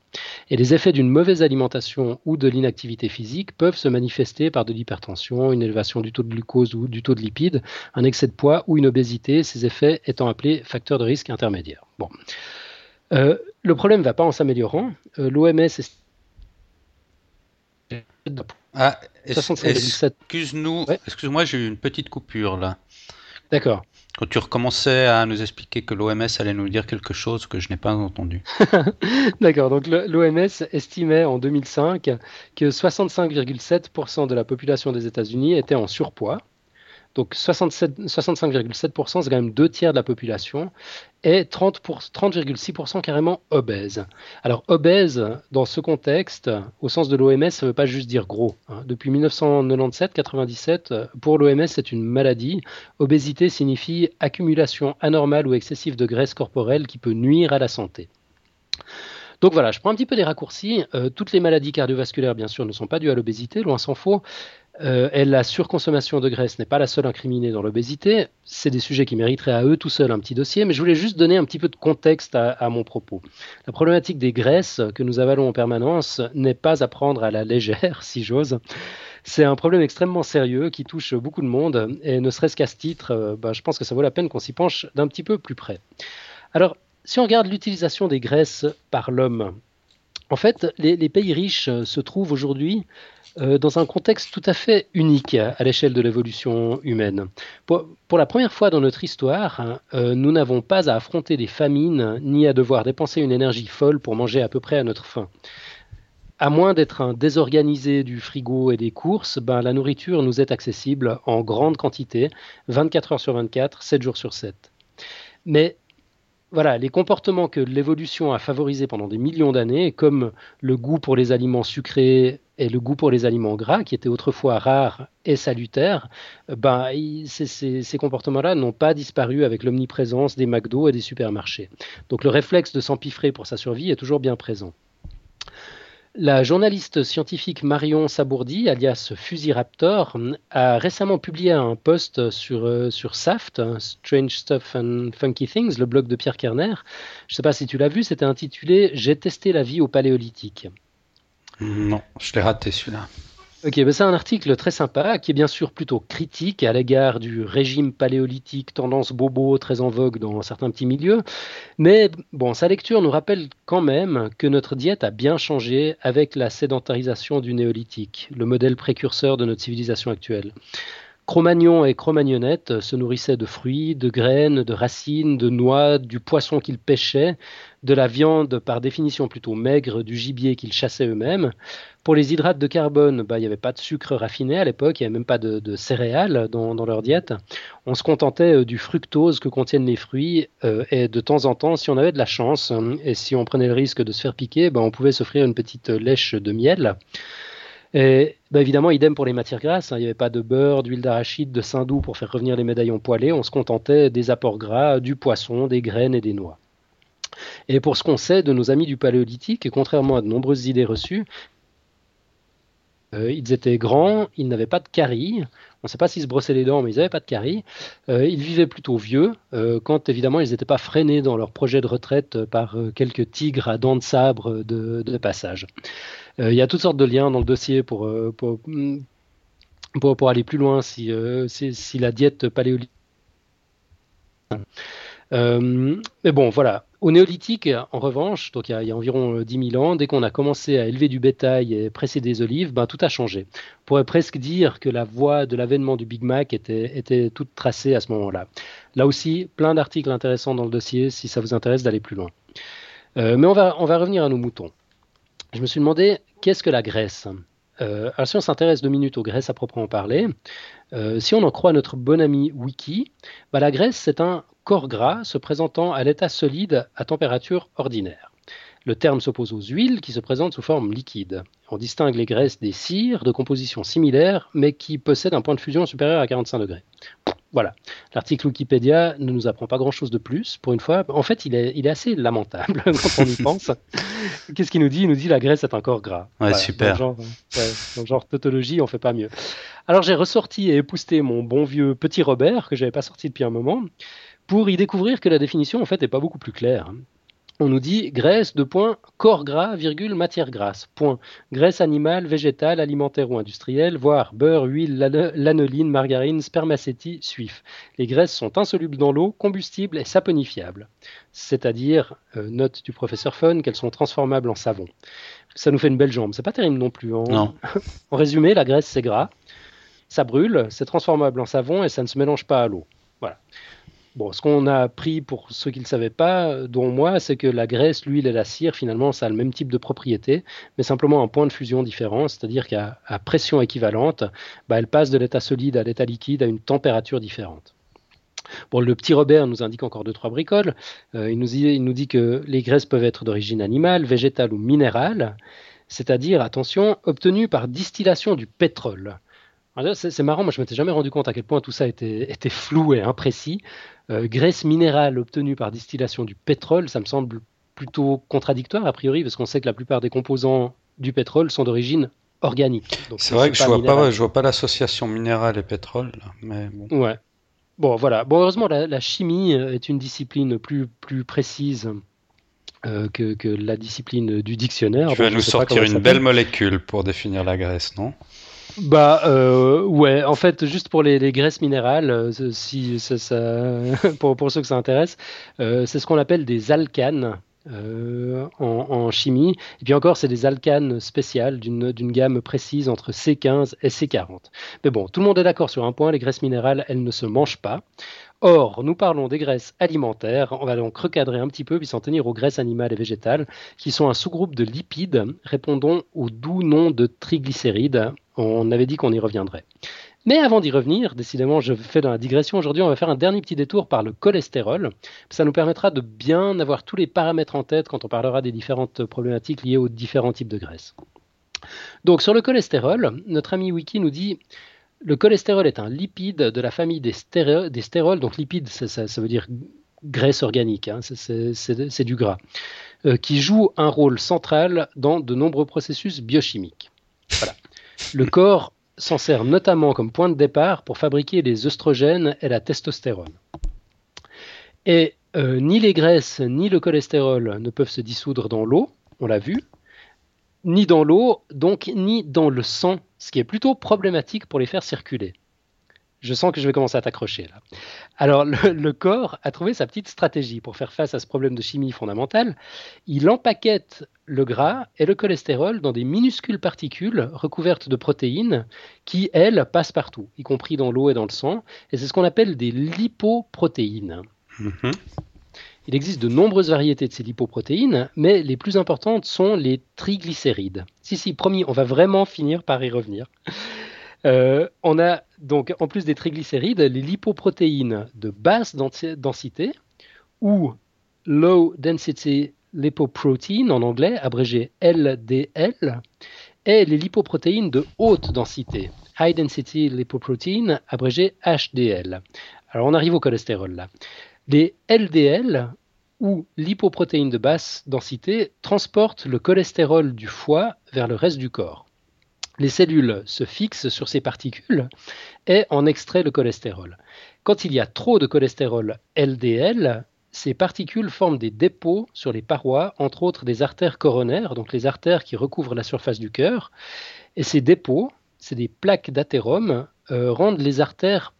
Et les effets d'une mauvaise alimentation ou de l'inactivité physique peuvent se manifester par de l'hypertension, une élévation du taux de glucose ou du taux de lipides, un excès de poids ou une obésité, ces effets étant appelés facteurs de risque intermédiaires. Bon. Euh, le problème ne va pas en s'améliorant. Euh, L'OMS est ah, excuse-nous, excuse-moi, j'ai eu une petite coupure là. D'accord. Quand tu recommençais à nous expliquer que l'OMS allait nous dire quelque chose que je n'ai pas entendu. D'accord, donc l'OMS estimait en 2005 que 65,7% de la population des États-Unis était en surpoids donc 65,7%, c'est quand même deux tiers de la population, et 30,6% carrément obèse. Alors obèse, dans ce contexte, au sens de l'OMS, ça ne veut pas juste dire gros. Hein. Depuis 1997-97, pour l'OMS, c'est une maladie. Obésité signifie accumulation anormale ou excessive de graisse corporelle qui peut nuire à la santé. Donc voilà, je prends un petit peu des raccourcis. Euh, toutes les maladies cardiovasculaires, bien sûr, ne sont pas dues à l'obésité, loin s'en faut. Euh, et la surconsommation de graisse n'est pas la seule incriminée dans l'obésité. C'est des sujets qui mériteraient à eux tout seuls un petit dossier, mais je voulais juste donner un petit peu de contexte à, mon propos. La problématique des graisses que nous avalons en permanence n'est pas à prendre à la légère, si j'ose. c'est un problème extrêmement sérieux qui touche beaucoup de monde, et ne serait-ce qu'à ce titre, bah, je pense que ça vaut la peine qu'on s'y penche d'un petit peu plus près. Alors, si on regarde l'utilisation des graisses par l'homme, en fait, les, pays riches se trouvent aujourd'hui euh, dans un contexte tout à fait unique à l'échelle de l'évolution humaine. Pour, la première fois dans notre histoire, euh, nous n'avons pas à affronter des famines ni à devoir dépenser une énergie folle pour manger à peu près à notre faim. À moins d'être un désorganisé du frigo et des courses, ben, la nourriture nous est accessible en grande quantité, 24 heures sur 24, 7 jours sur 7. Mais voilà, les comportements que l'évolution a favorisés pendant des millions d'années, comme le goût pour les aliments sucrés et le goût pour les aliments gras, qui étaient autrefois rares et salutaires, ben, ces, comportements-là n'ont pas disparu avec l'omniprésence des McDo et des supermarchés. Donc le réflexe de s'empiffrer pour sa survie est toujours bien présent. La journaliste scientifique Marion Sabourdi, alias Fusiraptor, a récemment publié un post sur, euh, sur SAFT, Strange Stuff and Funky Things, le blog de Pierre Kerner. Je ne sais pas si tu l'as vu, c'était intitulé J'ai testé la vie au paléolithique. Non, je l'ai raté celui-là. Ok, ben c'est un article très sympa qui est bien sûr plutôt critique à l'égard du régime paléolithique, tendance bobo très en vogue dans certains petits milieux. Mais bon, sa lecture nous rappelle quand même que notre diète a bien changé avec la sédentarisation du néolithique, le modèle précurseur de notre civilisation actuelle. Cro-Magnon et Cro-Magnonnette se nourrissaient de fruits, de graines, de racines, de noix, du poisson qu'ils pêchaient, de la viande par définition plutôt maigre, du gibier qu'ils chassaient eux-mêmes. Pour les hydrates de carbone, bah, il n'y avait pas de sucre raffiné à l'époque, il n'y avait même pas de, céréales dans, leur diète. On se contentait euh, du fructose que contiennent les fruits euh, et de temps en temps, si on avait de la chance hein, et si on prenait le risque de se faire piquer, bah, on pouvait s'offrir une petite lèche de miel. Et bah, évidemment, idem pour les matières grasses. Hein. Il n'y avait pas de beurre, d'huile d'arachide, de saindoux pour faire revenir les médaillons poêlés. On se contentait des apports gras, du poisson, des graines et des noix. Et pour ce qu'on sait de nos amis du Paléolithique, contrairement à de nombreuses idées reçues, euh, ils étaient grands, ils n'avaient pas de caries. On ne sait pas s'ils se brossaient les dents, mais ils n'avaient pas de caries. Euh, ils vivaient plutôt vieux, euh, quand évidemment ils n'étaient pas freinés dans leur projet de retraite par quelques tigres à dents de sabre de, passage. Il y a toutes sortes de liens dans le dossier pour, pour, pour, aller plus loin si, si la diète paléolithique. mais bon, voilà. Au néolithique, en revanche, donc il y a, environ 10 euh, 000 ans, dès qu'on a commencé à élever du bétail et presser des olives, ben, tout a changé. On pourrait presque dire que la voie de l'avènement du Big Mac était, était toute tracée à ce moment-là. Là aussi, plein d'articles intéressants dans le dossier si ça vous intéresse d'aller plus loin. Euh, mais on va, on va revenir à nos moutons. Je me suis demandé, qu'est-ce que la graisse euh, alors si on s'intéresse deux minutes aux graisses à proprement parler, si on en croit notre bon ami Wiki, bah, la graisse c'est un corps gras se présentant à l'état solide à température ordinaire. Le terme s'oppose aux huiles qui se présentent sous forme liquide. On distingue les graisses des cires de composition similaire mais qui possèdent un point de fusion supérieur à 45 degrés. Voilà. L'article Wikipédia ne nous apprend pas grand-chose de plus. Pour une fois, en fait, il est, il est assez lamentable quand on y pense. Qu'est-ce qu'il nous dit? Il nous dit la graisse est un corps gras. Ouais, super. Dans le, genre, tautologie, on fait pas mieux. Alors j'ai ressorti et épousté mon bon vieux petit Robert que j'avais pas sorti depuis un moment pour y découvrir que la définition en fait n'est pas beaucoup plus claire. On nous dit graisse de point corps gras, virgule matière grasse. Point. Graisse animale, végétale, alimentaire ou industrielle, voire beurre, huile, lanoline, margarine, spermacétie, suif. Les graisses sont insolubles dans l'eau, combustibles et saponifiables. C'est-à-dire, euh, note du professeur Fun, qu'elles sont transformables en savon. Ça nous fait une belle jambe. C'est pas terrible non plus. Hein. Non. en résumé, la graisse c'est gras, ça brûle, c'est transformable en savon et ça ne se mélange pas à l'eau. Voilà. Bon, ce qu'on a appris pour ceux qui ne savaient pas, dont moi, c'est que la graisse, l'huile et la cire, finalement, ça a le même type de propriété, mais simplement un point de fusion différent, c'est-à-dire qu'à pression équivalente, bah, elle passe de l'état solide à l'état liquide à une température différente. Bon, le petit Robert nous indique encore deux, trois bricoles. Euh, il, nous dit, il nous dit que les graisses peuvent être d'origine animale, végétale ou minérale, c'est-à-dire, attention, obtenues par distillation du pétrole. C'est marrant, moi je m'étais jamais rendu compte à quel point tout ça était, était flou et imprécis. Euh, graisse minérale obtenue par distillation du pétrole, ça me semble plutôt contradictoire a priori, parce qu'on sait que la plupart des composants du pétrole sont d'origine organique. C'est vrai que je vois, pas, je vois pas l'association minérale et pétrole, mais bon. Ouais. Bon, voilà. Bon, heureusement, la, chimie est une discipline plus, plus précise euh, que, que, la discipline du dictionnaire. Tu vas nous sortir une belle molécule pour définir la graisse, non? Bah euh, ouais, en fait, juste pour les, graisses minérales, euh, si ça, pour, ceux que ça intéresse, euh, c'est ce qu'on appelle des alcanes. en, chimie. Et puis encore, c'est des alcanes spéciales d'une gamme précise entre C15 et C40. Mais bon, tout le monde est d'accord sur un point, les graisses minérales, elles ne se mangent pas. Or, nous parlons des graisses alimentaires. On va donc recadrer un petit peu puis s'en tenir aux graisses animales et végétales, qui sont un sous-groupe de lipides répondant au doux nom de triglycérides. On avait dit qu'on y reviendrait. Mais avant d'y revenir, décidément, je fais dans la digression. Aujourd'hui, on va faire un dernier petit détour par le cholestérol. Ça nous permettra de bien avoir tous les paramètres en tête quand on parlera des différentes problématiques liées aux différents types de graisses. Donc, sur le cholestérol, notre ami Wiki nous dit le cholestérol est un lipide de la famille des, stérols. Donc lipide, ça, veut dire graisse organique, hein, c'est du gras, euh, qui joue un rôle central dans de nombreux processus biochimiques. Le corps s'en sert notamment comme point de départ pour fabriquer les œstrogènes et la testostérone. Et euh, ni les graisses ni le cholestérol ne peuvent se dissoudre dans l'eau, on l'a vu, ni dans l'eau, donc ni dans le sang, ce qui est plutôt problématique pour les faire circuler. Je sens que je vais commencer à t'accrocher là. Alors le, corps a trouvé sa petite stratégie pour faire face à ce problème de chimie fondamentale. Il empaquette le gras et le cholestérol dans des minuscules particules recouvertes de protéines qui, elles, passent partout, y compris dans l'eau et dans le sang. Et c'est ce qu'on appelle des lipoprotéines. Mm-hmm. Il existe de nombreuses variétés de ces lipoprotéines, mais les plus importantes sont les triglycérides. Si, si, promis, on va vraiment finir par y revenir. Euh, on a donc, en plus des triglycérides, les lipoprotéines de basse densité ou low density lipoprotein en anglais, abrégé LDL, et les lipoprotéines de haute densité, high density lipoprotein, abrégé HDL. Alors on arrive au cholestérol là. Les LDL, ou lipoprotéines de basse densité, transportent le cholestérol du foie vers le reste du corps. Les cellules se fixent sur ces particules et en extraient le cholestérol. Quand il y a trop de cholestérol LDL, ces particules forment des dépôts sur les parois, entre autres des artères coronaires, donc les artères qui recouvrent la surface du cœur. Et ces dépôts, c'est des plaques d'athérome, euh, rendent les artères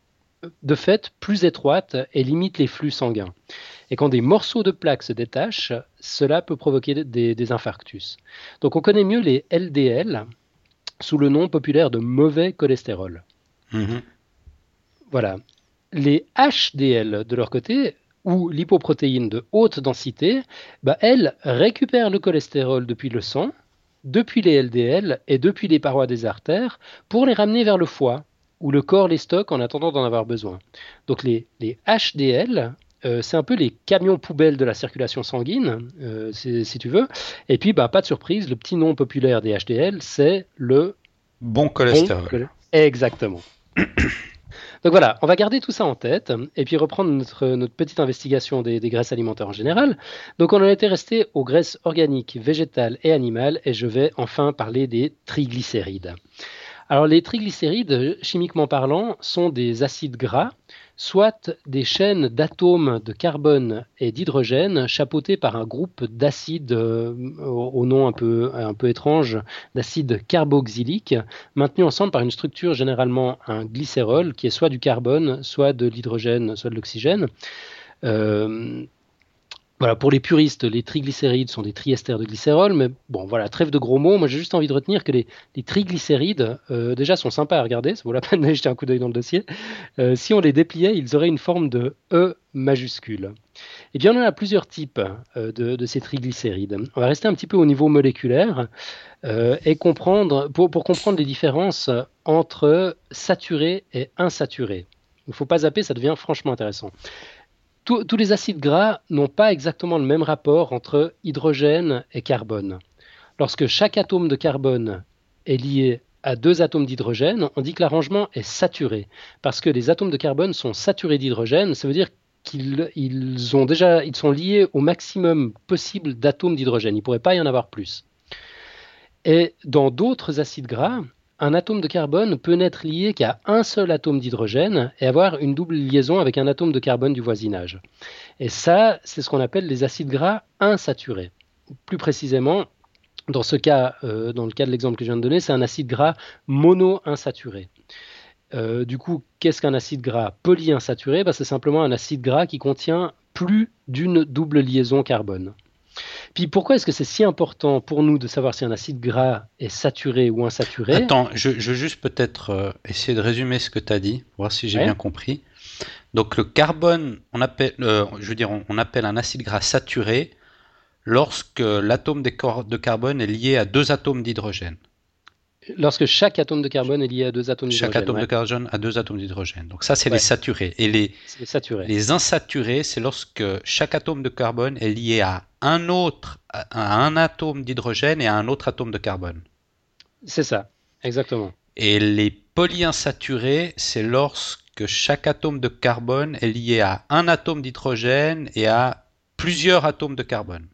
de fait plus étroite et limite les flux sanguins. Et quand des morceaux de plaques se détachent, cela peut provoquer des, infarctus. Donc on connaît mieux les LDL sous le nom populaire de mauvais cholestérol. Mhm. Voilà. Les HDL, de leur côté, ou lipoprotéines de haute densité, bah, elles récupèrent le cholestérol depuis le sang, depuis les LDL et depuis les parois des artères pour les ramener vers le foie où le corps les stocke en attendant d'en avoir besoin. Donc les, HDL, euh, c'est un peu les camions poubelles de la circulation sanguine, euh, si, tu veux. Et puis, bah, pas de surprise, le petit nom populaire des HDL, c'est le bon cholestérol. Exactement. Donc voilà, on va garder tout ça en tête et puis reprendre notre, petite investigation des, des, graisses alimentaires en général. Donc on en était resté aux graisses organiques, végétales et animales et je vais enfin parler des triglycérides. Alors les triglycérides, chimiquement parlant, sont des acides gras, soit des chaînes d'atomes de carbone et d'hydrogène chapeautés par un groupe d'acides euh, au nom un peu, un peu étrange, d'acides carboxyliques, maintenus ensemble par une structure généralement un glycérol qui est soit du carbone, soit de l'hydrogène, soit de l'oxygène. Euh, voilà, pour les puristes, les triglycérides sont des triesters de glycérol, mais bon, voilà, trêve de gros mots. Moi, j'ai juste envie de retenir que les, triglycérides, euh, déjà, sont sympas à regarder, ça vaut la peine d'aller jeter un coup d'œil dans le dossier. Euh, si on les dépliait, ils auraient une forme de E majuscule. Eh bien, on en a plusieurs types euh, de, ces triglycérides. On va rester un petit peu au niveau moléculaire et comprendre, pour, pour, comprendre les différences entre saturé et insaturé. Il ne faut pas zapper, ça devient franchement intéressant tous les acides gras n'ont pas exactement le même rapport entre hydrogène et carbone. Lorsque chaque atome de carbone est lié à deux atomes d'hydrogène, on dit que l'arrangement est saturé. Parce que les atomes de carbone sont saturés d'hydrogène, ça veut dire qu'ils sont liés au maximum possible d'atomes d'hydrogène. Il ne pourrait pas y en avoir plus. Et dans d'autres acides gras, un atome de carbone peut n'être lié qu'à un seul atome d'hydrogène et avoir une double liaison avec un atome de carbone du voisinage. Et ça, c'est ce qu'on appelle les acides gras insaturés. Plus précisément, Dans ce cas, dans le cas de l'exemple que je viens de donner, c'est un acide gras monoinsaturé. Euh, du coup, qu'est-ce qu'un acide gras polyinsaturé? Bah, C'est simplement un acide gras qui contient plus d'une double liaison carbone. Puis pourquoi est-ce que c'est si important pour nous de savoir si un acide gras est saturé ou insaturé? Attends, je, veux juste peut-être euh, essayer de résumer ce que tu as dit, voir si j'ai bien compris. Donc le carbone, on appelle, euh, je veux dire, on, appelle un acide gras saturé lorsque l'atome de carbone est lié à deux atomes d'hydrogène. Lorsque chaque atome de carbone est lié à deux atomes d'hydrogène. Chaque atome de carbone a deux atomes d'hydrogène. Donc ça, c'est les saturés. Et les, les, insaturés, c'est lorsque chaque atome de carbone est lié à un autre, à un atome d'hydrogène et à un autre atome de carbone. C'est ça, exactement. Et les polyinsaturés, c'est lorsque chaque atome de carbone est lié à un atome d'hydrogène et à plusieurs atomes de carbone.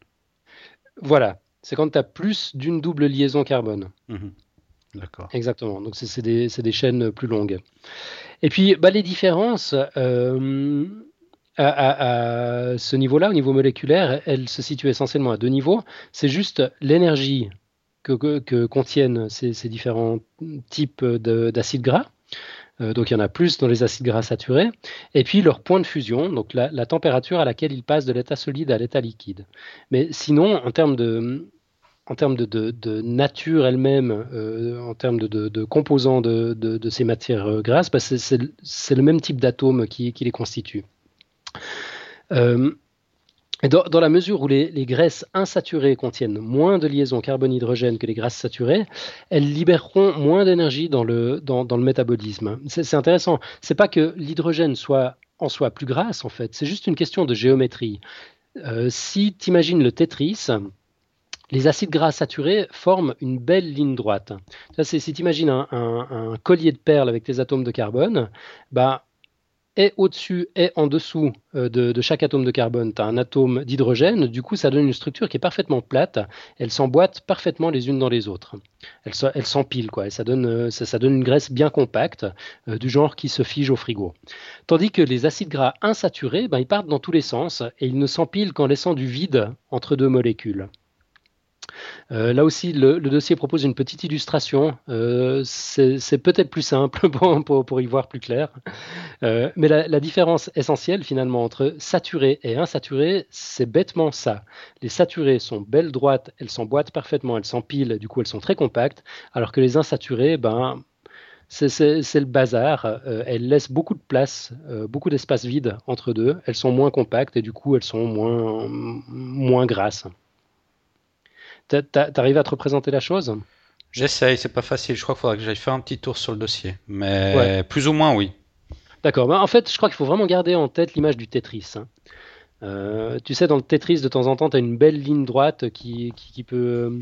Voilà, c'est quand tu as plus d'une double liaison carbone. Mhm. Exactement. Donc c'est des, chaînes plus longues. Et puis bah, les différences euh, à, ce niveau-là, au niveau moléculaire, elles se situent essentiellement à deux niveaux. C'est juste l'énergie que, contiennent ces, ces, différents types d'acides gras. Euh, donc il y en a plus dans les acides gras saturés. Et puis leur point de fusion, donc la, la température à laquelle ils passent de l'état solide à l'état liquide. Mais sinon, en termes de, en termes de, nature elle-même, euh, en termes de, composants de, ces matières euh, grasses, bah, c'est le même type d'atomes qui, les constitue. Euh, dans, la mesure où les, graisses insaturées contiennent moins de liaisons carbone-hydrogène que les graisses saturées, elles libéreront moins d'énergie dans le, métabolisme. C'est intéressant. C'est pas que l'hydrogène soit en soi plus grasse, en fait. C'est juste une question de géométrie. si tu imagines le Tetris, les acides gras saturés forment une belle ligne droite. si tu imagines un, collier de perles avec tes atomes de carbone, bah, et au-dessus et en dessous euh, de, chaque atome de carbone, tu as un atome d'hydrogène. Du coup, ça donne une structure qui est parfaitement plate. Elles s'emboîtent parfaitement les unes dans les autres. Elles s'empilent, quoi. Ça euh, ça, donne une graisse bien compacte, euh, du genre qui se fige au frigo. Tandis que les acides gras insaturés, bah, ils partent dans tous les sens et ils ne s'empilent qu'en laissant du vide entre deux molécules. Euh, là aussi, le, dossier propose une petite illustration. Euh, c'est peut-être plus simple pour, y voir plus clair. Euh, mais la, différence essentielle finalement entre saturé et insaturé, c'est bêtement ça. Les saturés sont belles droites, elles s'emboîtent parfaitement, elles s'empilent, du coup elles sont très compactes, alors que les insaturés, ben, c'est le bazar. elles laissent beaucoup de place, beaucoup d'espace vide entre deux. Elles sont moins compactes et du coup elles sont moins grasses. T'arrives à te représenter la chose? J'essaye, c'est pas facile. Je crois qu'il faudra que j'aille faire un petit tour sur le dossier. Mais plus ou moins, oui. D'accord. Bah, en fait, je crois qu'il faut vraiment garder en tête l'image du Tetris. Hein. Euh, tu sais, dans le Tetris, de temps en temps, tu as une belle ligne droite qui, peut,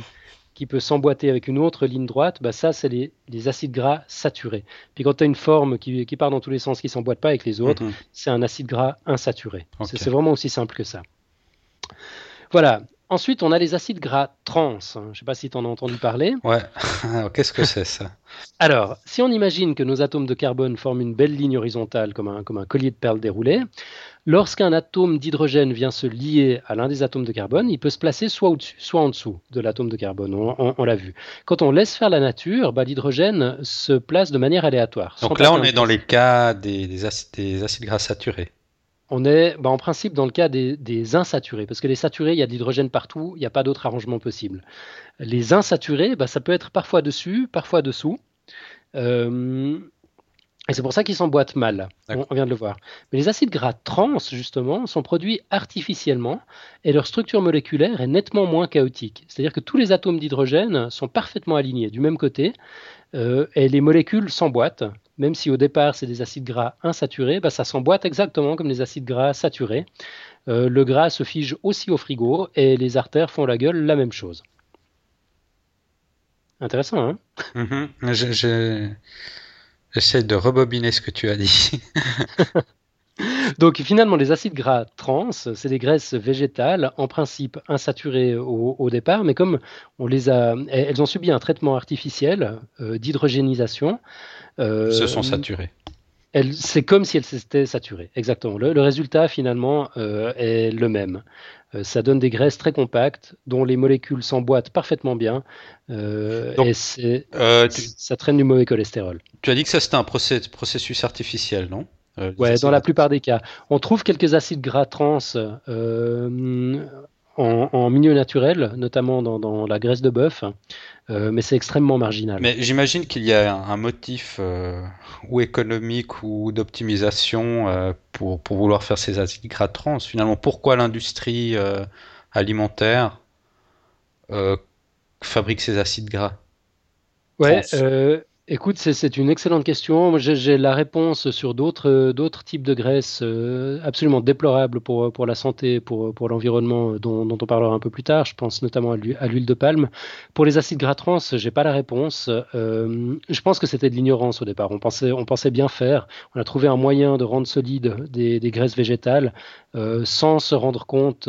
qui peut s'emboîter avec une autre ligne droite. Bah, ça, c'est les, acides gras saturés. Puis quand tu as une forme qui, part dans tous les sens, qui ne s'emboîte pas avec les autres, mhm. c'est un acide gras insaturé. C'est vraiment aussi simple que ça. Voilà. Ensuite, on a les acides gras trans. Je ne sais pas si tu en as entendu parler. Ouais, qu'est-ce que c'est ça? Alors, si on imagine que nos atomes de carbone forment une belle ligne horizontale comme un, comme un collier de perles déroulé, lorsqu'un atome d'hydrogène vient se lier à l'un des atomes de carbone, il peut se placer soit au-dessus, soit en dessous de l'atome de carbone. On, l'a vu. Quand on laisse faire la nature, bah, l'hydrogène se place de manière aléatoire. Donc là, on est dans les cas des acides gras saturés on est bah, en principe dans le cas des, insaturés, parce que les saturés, il y a de l'hydrogène partout, il n'y a pas d'autre arrangement possible. Les insaturés, bah, ça peut être parfois dessus, parfois dessous. Euh, et c'est pour ça qu'ils s'emboîtent mal, on, vient de le voir. Mais les acides gras trans, justement, sont produits artificiellement et leur structure moléculaire est nettement moins chaotique. C'est-à-dire que tous les atomes d'hydrogène sont parfaitement alignés du même côté euh, et les molécules s'emboîtent même si au départ c'est des acides gras insaturés, bah, ça s'emboîte exactement comme les acides gras saturés. Euh, le gras se fige aussi au frigo et les artères font la gueule la même chose. Intéressant, hein? Mm-hmm. J'essaie de rebobiner ce que tu as dit. Donc finalement, les acides gras trans, c'est des graisses végétales, en principe insaturées au, départ, mais comme on les a, elles ont subi un traitement artificiel euh, d'hydrogénisation. Euh, se sont saturées. C'est comme si elle s'était saturée, exactement. Le, résultat finalement euh, est le même. Euh, ça donne des graisses très compactes dont les molécules s'emboîtent parfaitement bien euh, et ça traîne du mauvais cholestérol. Tu as dit que ça c'était un processus artificiel, non? Ouais, dans la plupart des cas. On trouve quelques acides gras trans en, milieu naturel, notamment dans, la graisse de bœuf, euh, mais c'est extrêmement marginal. Mais j'imagine qu'il y a un, motif euh, ou économique ou d'optimisation euh, pour, pour, vouloir faire ces acides gras trans. Finalement, pourquoi l'industrie alimentaire fabrique ces acides gras Ouais, Écoute, c'est une excellente question. J'ai la réponse sur d'autres types de graisses euh, absolument déplorables pour, pour la santé, pour, l'environnement, euh, dont, on parlera un peu plus tard. Je pense notamment à l'huile de palme. Pour les acides gras trans, j'ai pas la réponse. Euh, je pense que c'était de l'ignorance au départ. On pensait, bien faire. On a trouvé un moyen de rendre solide des, graisses végétales sans se rendre compte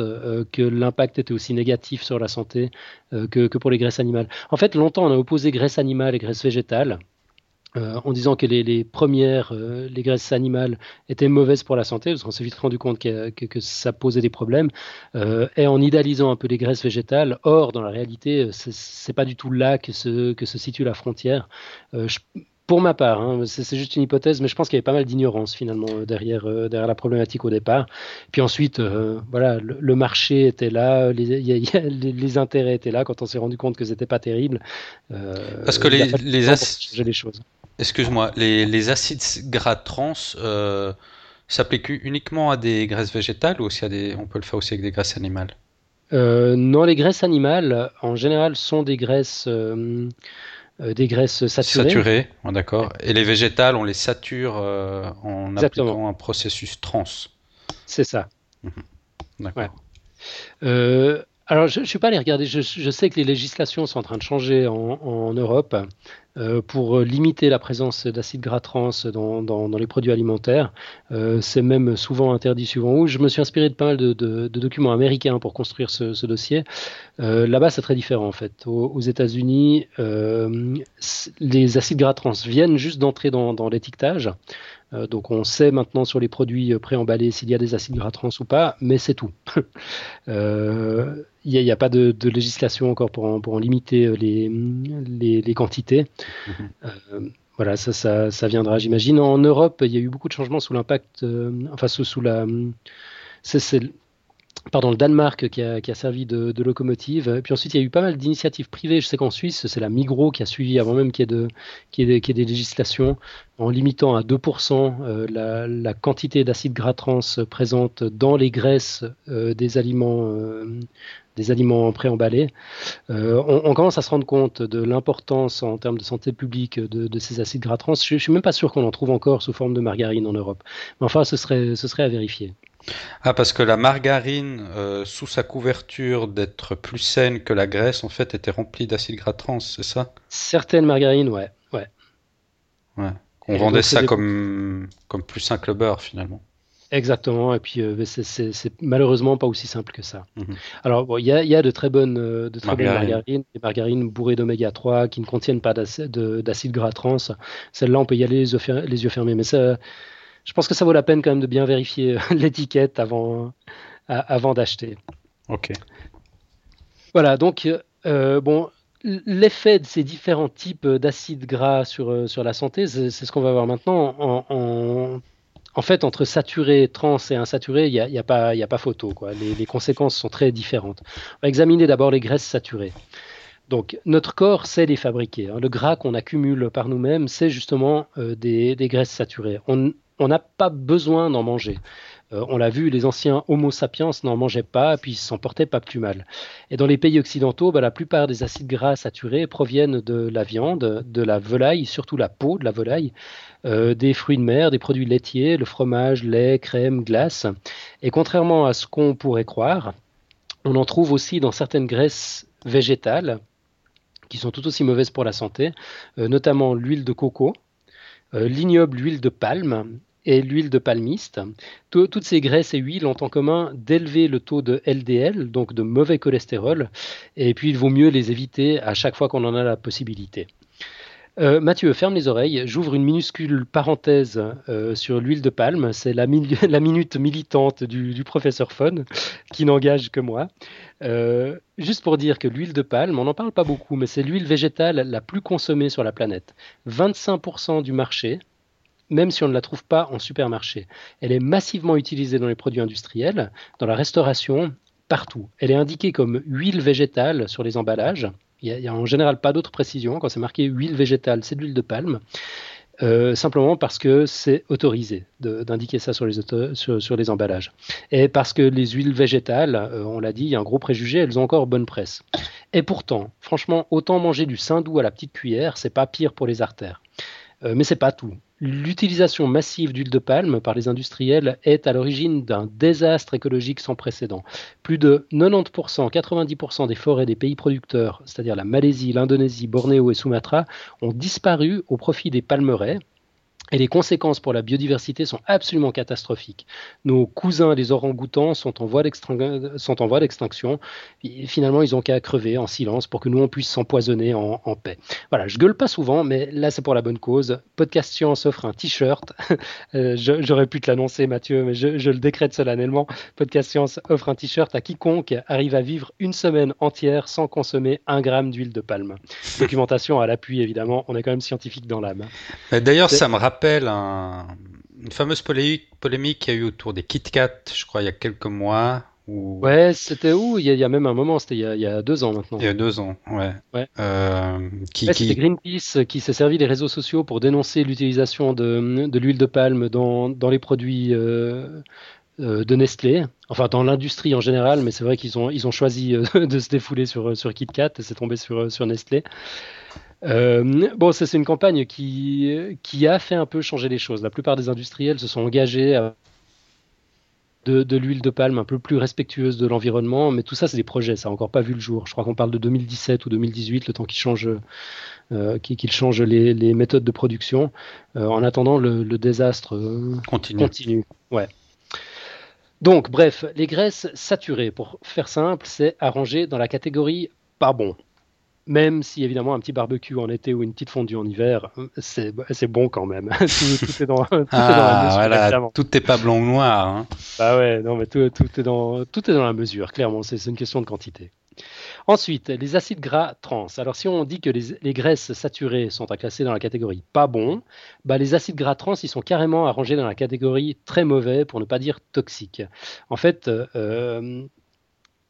que l'impact était aussi négatif sur la santé que, que pour les graisses animales. En fait, longtemps, on a opposé graisses animales et graisses végétales. Euh, en disant que les, premières, euh, les graisses animales étaient mauvaises pour la santé, parce qu'on s'est vite rendu compte que, ça posait des problèmes, euh, et en idéalisant un peu les graisses végétales. Or, dans la réalité, c'est pas du tout là que se, que se situe la frontière. pour ma part, hein, c'est juste une hypothèse, mais je pense qu'il y avait pas mal d'ignorance finalement derrière, derrière la problématique au départ. Puis ensuite, voilà, le, marché était là, les, les, intérêts étaient là quand on s'est rendu compte que c'était pas terrible. Parce que les, les, les choses. Excuse-moi, les, acides gras trans euh, s'appliquent uniquement à des graisses végétales ou aussi à des, on peut le faire aussi avec des graisses animales? Euh, Non, les graisses animales, en général, sont des graisses, euh, des graisses saturées. Saturées, d'accord. Et les végétales, on les sature en appliquant un processus trans. C'est ça. Mhm. D'accord. Alors, je ne suis pas allé regarder. Je, sais que les législations sont en train de changer en Europe. Euh, pour limiter la présence d'acides gras trans dans, dans, les produits alimentaires. Euh, c'est même souvent interdit suivant où. Je me suis inspiré de pas mal de, de, documents américains pour construire ce, ce dossier. Euh, Là-bas, c'est très différent en fait. Aux, États-Unis, euh, les acides gras trans viennent juste d'entrer dans, dans l'étiquetage. Euh, donc on sait maintenant sur les produits euh, préemballés s'il y a des acides gras trans ou pas, mais c'est tout. Euh, il n'y a, pas de, législation encore pour en, pour en limiter les, les, quantités. Mhm. voilà, ça, ça, viendra, j'imagine. En Europe, il y a eu beaucoup de changements sous l'impact, enfin sous, sous la, c'est pardon, le Danemark qui a, servi de, locomotive. puis ensuite, il y a eu pas mal d'initiatives privées. Je sais qu'en Suisse, c'est la Migros qui a suivi avant même qu'il y, ait des législations en limitant à 2% euh, la, quantité d'acides gras trans présente dans les graisses euh, des aliments. Euh, des aliments préemballés. on, commence à se rendre compte de l'importance en termes de santé publique de, ces acides gras trans. Je, ne suis même pas sûr qu'on en trouve encore sous forme de margarine en Europe. Mais enfin, ce serait à vérifier. Ah, parce que la margarine, euh, sous sa couverture d'être plus saine que la graisse, en fait, était remplie d'acides gras trans, c'est ça? Certaines margarines, ouais. ouais. ouais. On vendait ça comme, comme plus sain que le beurre, finalement. Exactement, et puis euh, c'est malheureusement pas aussi simple que ça. Mhm. Alors, il y, y, a de très bonnes, euh, de très bonnes margarines, des margarines bourrées d'oméga 3 qui ne contiennent pas d'acides gras trans. Celles-là, on peut y aller les yeux, les yeux fermés, mais ça je pense que ça vaut la peine quand même de bien vérifier l'étiquette avant, avant d'acheter. Ok. Voilà, donc, euh, bon, l'effet de ces différents types d'acides gras sur, euh, sur la santé, c'est ce qu'on va voir maintenant. En, en, fait, entre saturé, trans et insaturé, il n'y a, y a, pas, a pas photo. Quoi. Les, conséquences sont très différentes. On va examiner d'abord les graisses saturées. Donc, notre corps sait les fabriquer. Hein. Le gras qu'on accumule par nous-mêmes, c'est justement euh, des, des, graisses saturées. On, on n'a pas besoin d'en manger. Euh, on l'a vu, les anciens Homo sapiens n'en mangeaient pas, puis ils s'en portaient pas plus mal. Et dans les pays occidentaux, bah, la plupart des acides gras saturés proviennent de la viande, de la volaille, surtout la peau de la volaille, euh, des fruits de mer, des produits laitiers, le fromage, lait, crème, glace. Et contrairement à ce qu'on pourrait croire, on en trouve aussi dans certaines graisses végétales qui sont tout aussi mauvaises pour la santé, euh, notamment l'huile de coco, l'ignoble huile de palme et l'huile de palmiste. toutes ces graisses et huiles ont en commun d'élever le taux de LDL, donc de mauvais cholestérol, et puis il vaut mieux les éviter à chaque fois qu'on en a la possibilité. Euh, Mathieu, ferme les oreilles. J'ouvre une minuscule parenthèse euh, sur l'huile de palme. C'est la, minute militante du, professeur Fon, qui n'engage que moi. Euh, juste pour dire que l'huile de palme, on n'en parle pas beaucoup, mais c'est l'huile végétale la plus consommée sur la planète. 25% du marché, même si on ne la trouve pas en supermarché. Elle est massivement utilisée dans les produits industriels, dans la restauration, partout. Elle est indiquée comme huile végétale sur les emballages. Il n'y a, en général pas d'autres précisions. Quand c'est marqué huile végétale, c'est de l'huile de palme. Euh, simplement parce que c'est autorisé d'indiquer ça sur les, emballages. Et parce que les huiles végétales, euh, on l'a dit, il y a un gros préjugé, elles ont encore bonne presse. Et pourtant, franchement, autant manger du saindoux à la petite cuillère, c'est pas pire pour les artères. Euh, mais c'est pas tout. L'utilisation massive d'huile de palme par les industriels est à l'origine d'un désastre écologique sans précédent. Plus de 90%, 90% des forêts des pays producteurs, c'est-à-dire la Malaisie, l'Indonésie, Bornéo et Sumatra, ont disparu au profit des palmeraies, et les conséquences pour la biodiversité sont absolument catastrophiques. Nos cousins, les orang-outans, sont en voie d'extinction. Finalement, ils ont qu'à crever en silence pour que nous, on puisse s'empoisonner en, paix. Voilà, je gueule pas souvent, mais là, c'est pour la bonne cause. Podcast Science offre un t-shirt. Euh, j'aurais pu te l'annoncer, Mathieu, mais je, je, le décrète solennellement. Podcast Science offre un t-shirt à quiconque arrive à vivre une semaine entière sans consommer un gramme d'huile de palme. Documentation à l'appui, évidemment. On est quand même scientifique dans l'âme. D'ailleurs, ça me rappelle rappelle une fameuse polémique, polémique qu'il y a eu autour des Kit Kat, je crois, il y a quelques mois. Où... Ouais, c'était où? Il y, a, même un moment, c'était il, y a deux ans maintenant. Il y a deux ans, ouais. ouais. Euh, qui, C'était Greenpeace qui s'est servi des réseaux sociaux pour dénoncer l'utilisation de, de l'huile de palme dans, dans les produits euh, euh, de Nestlé, enfin dans l'industrie en général, mais c'est vrai qu'ils ont, ils ont choisi de se défouler sur, sur KitKat et c'est tombé sur, sur Nestlé. Euh, bon, c'est une campagne qui, qui a fait un peu changer les choses. La plupart des industriels se sont engagés à de, de l'huile de palme un peu plus respectueuse de l'environnement, mais tout ça c'est des projets, ça n'a encore pas vu le jour. Je crois qu'on parle de 2017 ou 2018, le temps qu'ils changent, euh, qu'ils changent les, les, méthodes de production. Euh, en attendant, le, le désastre euh, continue. continue. Ouais. Donc, bref, les graisses saturées, pour faire simple, c'est arrangé dans la catégorie pas bon même si évidemment un petit barbecue en été ou une petite fondue en hiver, c'est bon quand même. tout, est dans, tout ah, la mesure. tout n'est pas blanc ou noir. Hein. Bah ouais, non, mais tout, est dans, tout est dans la mesure, clairement, c'est une question de quantité. Ensuite, les acides gras trans. Alors, si on dit que les, graisses saturées sont à classer dans la catégorie pas bon, bah, les acides gras trans, ils sont carrément arrangés dans la catégorie très mauvais, pour ne pas dire toxique. En fait, euh,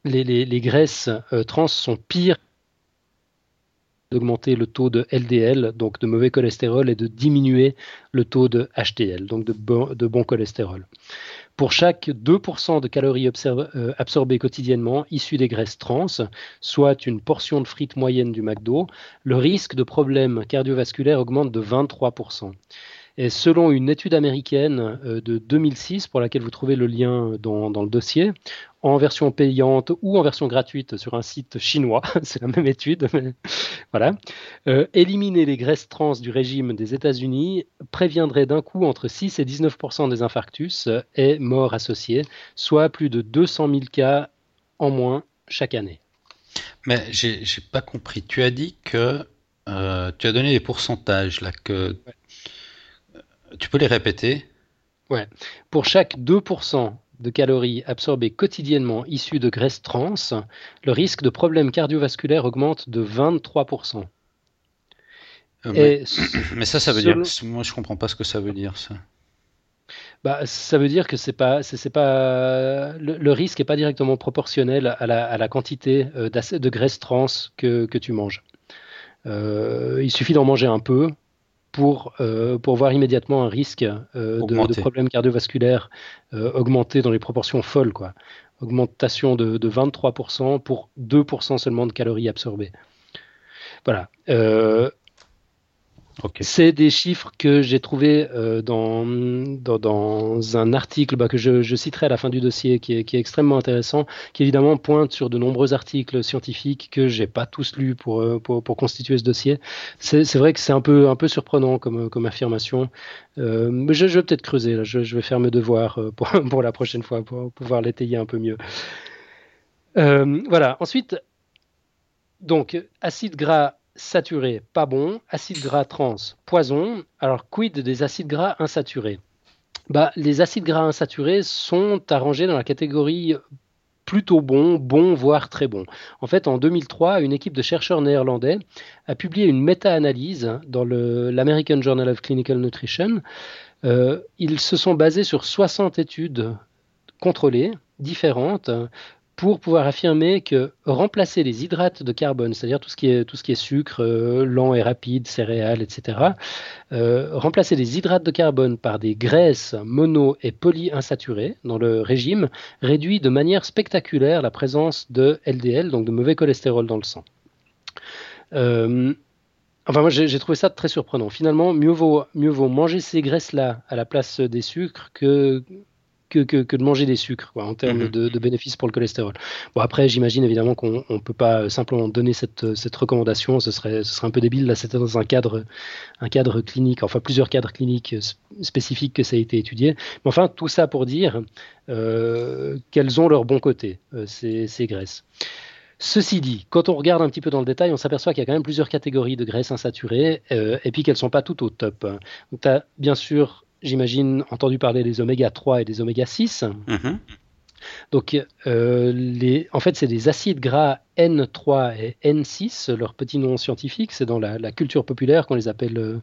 les, les, graisses euh, trans sont pires d'augmenter le taux de LDL, donc de mauvais cholestérol, et de diminuer le taux de HDL, donc de bon, cholestérol. Pour chaque 2% de calories euh, absorbées quotidiennement issues des graisses trans, soit une portion de frites moyenne du McDo, le risque de problèmes cardiovasculaires augmente de 23%. Et selon une étude américaine euh, de 2006, pour laquelle vous trouvez le lien dans, dans le dossier, en version payante ou en version gratuite sur un site chinois, c'est la même étude, mais voilà, euh, éliminer les graisses trans du régime des États-Unis préviendrait d'un coup entre 6 et 19% des infarctus et morts associés, soit plus de 200 000 cas en moins chaque année. Mais j'ai pas compris. Tu as dit que euh, tu as donné des pourcentages là que tu peux les répéter? Ouais. Pour chaque 2% de calories absorbées quotidiennement issues de graisses trans, le risque de problèmes cardiovasculaires augmente de 23%. Euh, mais, ça, ça veut dire. Moi, je comprends pas ce que ça veut dire, ça. Bah, ça veut dire que c'est pas, c'est, pas, le, risque n'est pas directement proportionnel à la, quantité euh, de graisse trans que, tu manges. Euh, il suffit d'en manger un peu pour, euh, pour voir immédiatement un risque euh, de, problèmes cardiovasculaires euh, augmenter dans les proportions folles. Quoi. Augmentation de, de 23% pour 2% seulement de calories absorbées. Voilà. C'est des chiffres que j'ai trouvés euh, dans, dans, un article bah, que je, citerai à la fin du dossier, qui est, qui est, extrêmement intéressant, qui évidemment pointe sur de nombreux articles scientifiques que j'ai pas tous lus pour, euh, pour, constituer ce dossier. C'est vrai que c'est un peu, un peu surprenant comme, comme affirmation. Euh, je, vais peut-être creuser. Je, vais faire mes devoirs pour, pour la prochaine fois, pour pouvoir l'étayer un peu mieux. voilà. Ensuite, donc, acide gras saturés, pas bon. Acides gras trans, poison. Alors, quid des acides gras insaturés? Bah, Les acides gras insaturés sont arrangés dans la catégorie plutôt bon, bon, voire très bon. En fait, en 2003, une équipe de chercheurs néerlandais a publié une méta-analyse dans l'American Journal of Clinical Nutrition. Euh, ils se sont basés sur 60 études contrôlées, différentes, pour pouvoir affirmer que remplacer les hydrates de carbone, c'est-à-dire tout ce qui est tout ce qui est sucre euh, lent et rapide, céréales, etc., euh, remplacer les hydrates de carbone par des graisses mono et polyinsaturées dans le régime réduit de manière spectaculaire la présence de LDL, donc de mauvais cholestérol dans le sang. Euh, enfin, moi, j'ai trouvé ça très surprenant. Finalement, mieux vaut, mieux vaut manger ces graisses-là à la place des sucres que, que, de manger des sucres en termes mhm. de, bénéfices pour le cholestérol. Bon, après, j'imagine évidemment qu'on ne peut pas simplement donner cette, cette recommandation, ce serait, ce serait un peu débile. Là, c'était dans un cadre, un cadre clinique, enfin plusieurs cadres cliniques spécifiques que ça a été étudié. Mais enfin, tout ça pour dire euh, qu'elles ont leur bon côté, euh, ces, ces graisses. Ceci dit, quand on regarde un petit peu dans le détail, on s'aperçoit qu'il y a quand même plusieurs catégories de graisses insaturées euh, et puis qu'elles ne sont pas toutes au top. Tu as bien sûr j'imagine, entendu parler des oméga 3 et des oméga 6. Mhm. Donc, euh, les, en fait, c'est des acides gras N3 et N6, leur petit nom scientifique, c'est dans la, culture populaire qu'on les appelle, euh,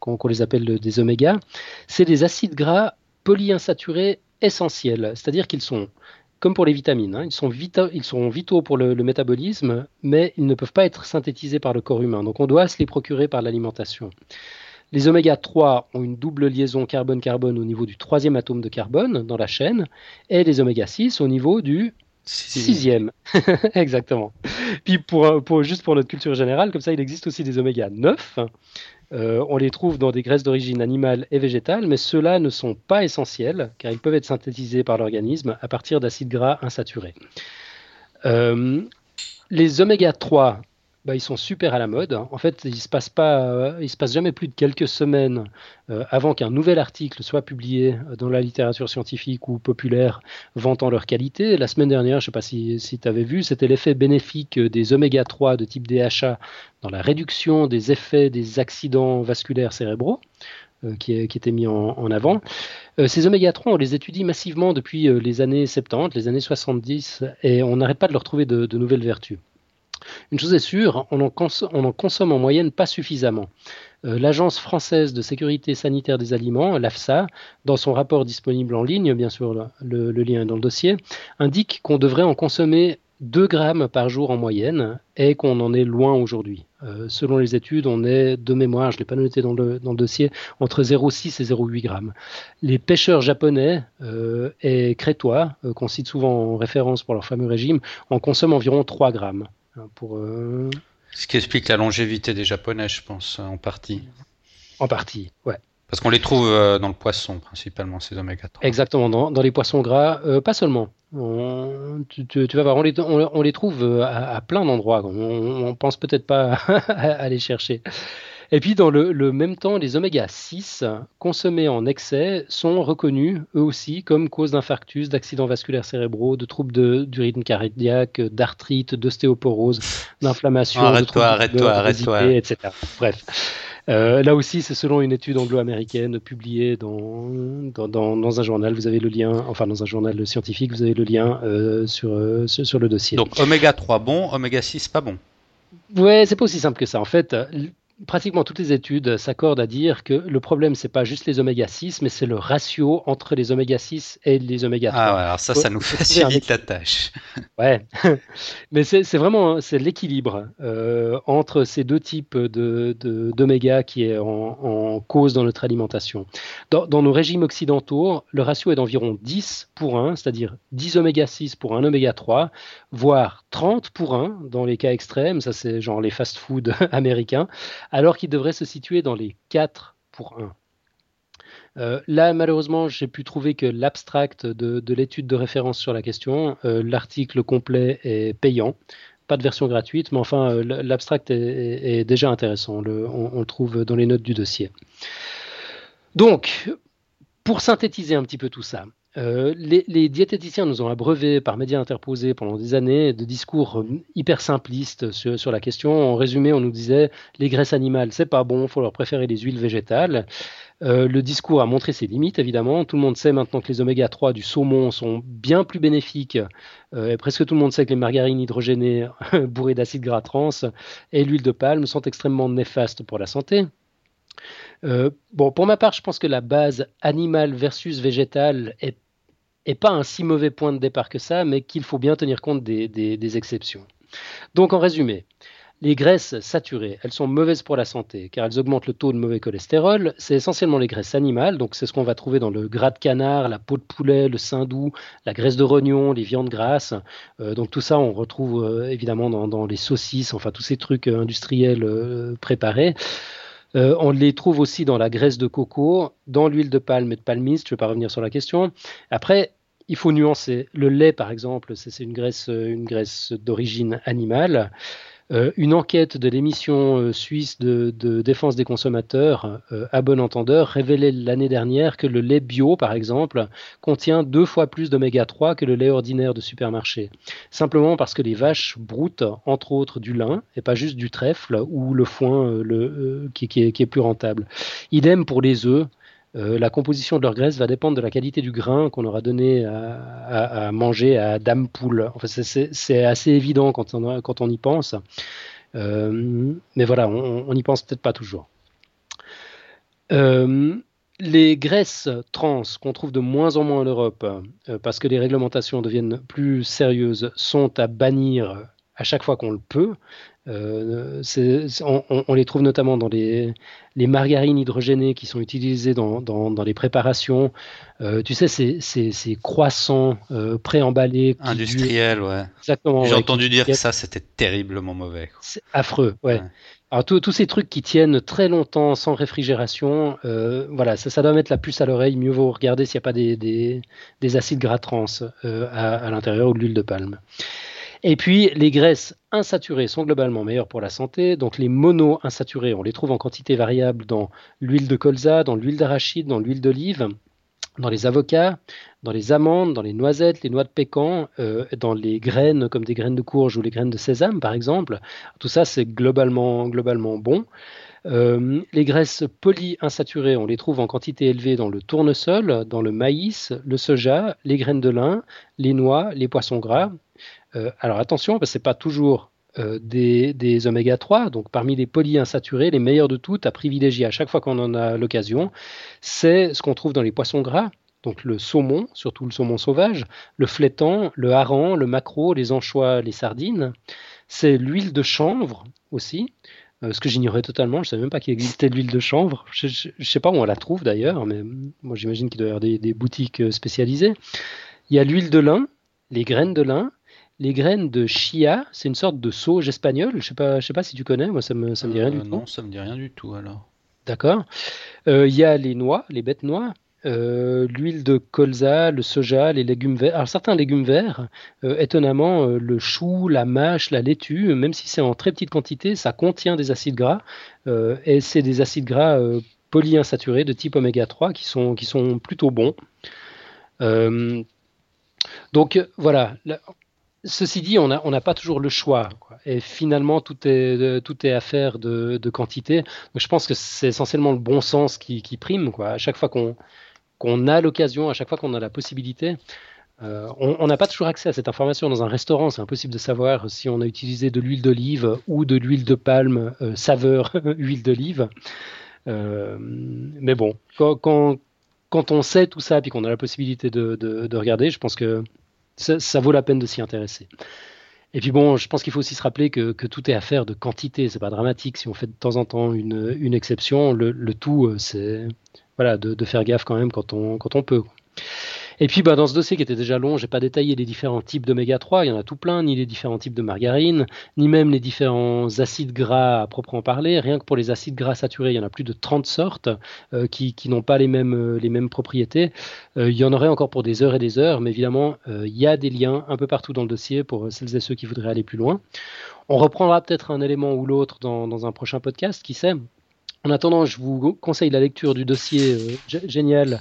qu'on, les appelle des oméga. C'est des acides gras polyinsaturés essentiels, c'est-à-dire qu'ils sont, comme pour les vitamines, hein, ils, sont vitaux, ils sont vitaux pour le, le, métabolisme, mais ils ne peuvent pas être synthétisés par le corps humain. Donc, on doit se les procurer par l'alimentation. Les oméga 3 ont une double liaison carbone-carbone au niveau du troisième atome de carbone dans la chaîne, et les oméga 6 au niveau du sixième. Exactement. Puis pour, pour, juste pour notre culture générale, comme ça, il existe aussi des oméga 9. Euh, on les trouve dans des graisses d'origine animale et végétale, mais ceux-là ne sont pas essentiels car ils peuvent être synthétisés par l'organisme à partir d'acides gras insaturés. Euh, les oméga 3 bah, ils sont super à la mode. En fait, il se il se passe jamais plus de quelques semaines euh, avant qu'un nouvel article soit publié dans la littérature scientifique ou populaire vantant leur qualité. La semaine dernière, je ne sais pas si, tu avais vu, c'était l'effet bénéfique des oméga 3 de type DHA dans la réduction des effets des accidents vasculaires cérébraux. Euh, qui, était mis en, avant. Euh, ces oméga 3, on les étudie massivement depuis les années 70, les années 70, et on n'arrête pas de leur trouver de nouvelles vertus. Une chose est sûre, on en, consomme en moyenne pas suffisamment. Euh, L'Agence française de sécurité sanitaire des aliments, l'AFSA, dans son rapport disponible en ligne, bien sûr le, lien est dans le dossier, indique qu'on devrait en consommer 2 grammes par jour en moyenne et qu'on en est loin aujourd'hui. Euh, selon les études, on est de mémoire, je ne l'ai pas noté dans le, dossier, entre 0,6 et 0,8 grammes. Les pêcheurs japonais euh, et crétois, qu'on cite souvent en référence pour leur fameux régime, en consomment environ 3 grammes. Pour, euh, Ce qui explique la longévité des Japonais, je pense, en partie. En partie, ouais. Parce qu'on les trouve euh, dans le poisson, principalement, ces oméga 3. Exactement, dans, dans les poissons gras, euh, pas seulement. tu, vas voir, on les, on, les trouve à, plein d'endroits. On, ne pense peut-être pas à, les chercher. Et puis, dans le, même temps, les oméga 6 consommés en excès sont reconnus, eux aussi, comme cause d'infarctus, d'accidents vasculaires cérébraux, de troubles du rythme cardiaque, d'arthrite, d'ostéoporose, d'inflammation, arrête-toi, arrête-toi, arrête-toi, etc. Bref. Euh, là aussi, c'est selon une étude anglo-américaine publiée dans, dans, un journal. Vous avez le lien, enfin dans un journal scientifique, vous avez le lien euh, sur, euh, sur, sur, le dossier. Donc oméga 3 bon, oméga 6 pas bon. Ouais, c'est pas aussi simple que ça. En fait, pratiquement toutes les études s'accordent à dire que le problème, c'est pas juste les oméga 6, mais c'est le ratio entre les oméga 6 et les oméga 3. Ah ouais, alors ça, ça nous facilite la tâche. Ouais, mais c'est vraiment c'est l'équilibre euh, entre ces deux types d'oméga de, qui est en, cause dans notre alimentation. Dans, dans, nos régimes occidentaux, le ratio est d'environ 10 pour 1, c'est-à-dire 10 oméga 6 pour un oméga 3, voire 30 pour 1 dans les cas extrêmes, ça c'est genre les fast-food américains, alors qu'il devrait se situer dans les 4 pour 1. Euh, là, malheureusement, j'ai pu trouver que l'abstract de, l'étude de référence sur la question, euh, l'article complet est payant, pas de version gratuite, mais enfin, euh, l'abstract est, déjà intéressant, on, on, le trouve dans les notes du dossier. Donc, pour synthétiser un petit peu tout ça, les, diététiciens nous ont abreuvé par médias interposés pendant des années de discours hyper simplistes sur, la question. En résumé, on nous disait les graisses animales, c'est pas bon, faut leur préférer les huiles végétales. Euh, le discours a montré ses limites, évidemment. Tout le monde sait maintenant que les oméga 3 du saumon sont bien plus bénéfiques. Euh, et presque tout le monde sait que les margarines hydrogénées bourrées d'acide gras trans et l'huile de palme sont extrêmement néfastes pour la santé. Euh, bon, pour ma part, je pense que la base animale versus végétale est, pas un si mauvais point de départ que ça, mais qu'il faut bien tenir compte des exceptions. Donc, en résumé, les graisses saturées, elles sont mauvaises pour la santé car elles augmentent le taux de mauvais cholestérol. C'est essentiellement les graisses animales, donc c'est ce qu'on va trouver dans le gras de canard, la peau de poulet, le sein doux, la graisse de rognon, les viandes grasses. Euh, donc tout ça, on retrouve euh, évidemment dans, les saucisses, enfin tous ces trucs euh, industriels préparés. On les trouve aussi dans la graisse de coco, dans l'huile de palme et de palmiste. Je ne vais pas revenir sur la question. Après, il faut nuancer. Le lait, par exemple, c'est une graisse, une graisse d'origine animale. Euh, une enquête de l'émission euh, suisse de, défense des consommateurs, euh, à bon entendeur, révélait l'année dernière que le lait bio, par exemple, contient deux fois plus d'oméga 3 que le lait ordinaire de supermarché. Simplement parce que les vaches broutent, entre autres, du lin, et pas juste du trèfle ou le foin qui, est, plus rentable. Idem pour les œufs. Euh, la composition de leur graisse va dépendre de la qualité du grain qu'on aura donné à, manger à Dame Poule. c'est assez évident quand on, y pense. Euh, mais voilà, on n'y pense peut-être pas toujours. Euh, les graisses trans qu'on trouve de moins en moins en Europe, parce que les réglementations deviennent plus sérieuses, sont à bannir à chaque fois qu'on le peut. Euh, on, les trouve notamment dans les, margarines hydrogénées qui sont utilisées dans, les préparations. Euh, tu sais, ces, croissants euh, préemballés. Industriels, ouais. Exactement. J'ai entendu dire que ça, c'était terriblement mauvais. C'est affreux, ouais. Alors, tous ces trucs qui tiennent très longtemps sans réfrigération, voilà, ça, doit mettre la puce à l'oreille. Mieux vaut regarder s'il n'y a pas des, acides gras trans à, à l'intérieur ou de l'huile de palme. Et puis, les graisses insaturées sont globalement meilleures pour la santé. Donc, les mono-insaturés, on les trouve en quantité variable dans l'huile de colza, dans l'huile d'arachide, dans l'huile d'olive, dans les avocats, dans les amandes, dans les noisettes, les noix de pécan, euh, dans les graines comme des graines de courge ou les graines de sésame, par exemple. Tout ça, c'est globalement, globalement bon. Euh, les graisses polyinsaturées, on les trouve en quantité élevée dans le tournesol, dans le maïs, le soja, les graines de lin, les noix, les poissons gras. Euh, alors attention, ce n'est pas toujours euh, des, oméga 3, donc parmi les polyinsaturés, les meilleurs de toutes à privilégier à chaque fois qu'on en a l'occasion, c'est ce qu'on trouve dans les poissons gras, donc le saumon, surtout le saumon sauvage, le flétan, le hareng, le maquereau, les anchois, les sardines. C'est l'huile de chanvre aussi, euh, ce que j'ignorais totalement. Je ne savais même pas qu'il existait de l'huile de chanvre. Je ne sais pas où on la trouve d'ailleurs, mais moi j'imagine qu'il doit y avoir des, boutiques spécialisées. Il y a l'huile de lin, les graines de lin, les graines de chia, c'est une sorte de sauge espagnole. Je sais pas, je sais pas si tu connais. Moi, ça me, ça me dit rien du euh, tout. Non, ça me dit rien du tout alors. D'accord. Euh, il y a les noix, les bêtes noix, euh, l'huile de colza, le soja, les légumes verts. Alors certains légumes verts, étonnamment, le chou, la mâche, la laitue, même si c'est en très petite quantité, ça contient des acides gras et c'est des acides gras polyinsaturés de type oméga 3 qui sont, qui sont plutôt bons. donc voilà, Ceci dit, on n'a pas toujours le choix. Et finalement, tout est, est affaire de, quantité. Je pense que c'est essentiellement le bon sens qui, prime. À chaque fois qu'on a l'occasion, à chaque fois qu'on a la possibilité, euh, on n'a pas toujours accès à cette information dans un restaurant. C'est impossible de savoir si on a utilisé de l'huile d'olive ou de l'huile de palme euh, saveur huile d'olive. Euh, mais bon, quand, on sait tout ça et qu'on a la possibilité de regarder, je pense que ça, vaut la peine de s'y intéresser. Et puis bon, je pense qu'il faut aussi se rappeler que, tout est affaire de quantité. C'est pas dramatique si on fait de temps en temps une, exception. Le, tout, euh, c'est voilà, de, faire gaffe quand même quand on, quand on peut. Et puis, bah, dans ce dossier qui était déjà long, j'ai pas détaillé les différents types d'oméga 3, il y en a tout plein, ni les différents types de margarine, ni même les différents acides gras à proprement parler. Rien que pour les acides gras saturés, il y en a plus de 30 sortes euh, qui, n'ont pas les mêmes, euh, propriétés. Euh, il y en aurait encore pour des heures et des heures, mais évidemment, il y a des liens un peu partout dans le dossier pour celles et ceux qui voudraient aller plus loin. On reprendra peut-être un élément ou l'autre dans, dans un prochain podcast, qui sait. En attendant, je vous conseille la lecture du dossier génial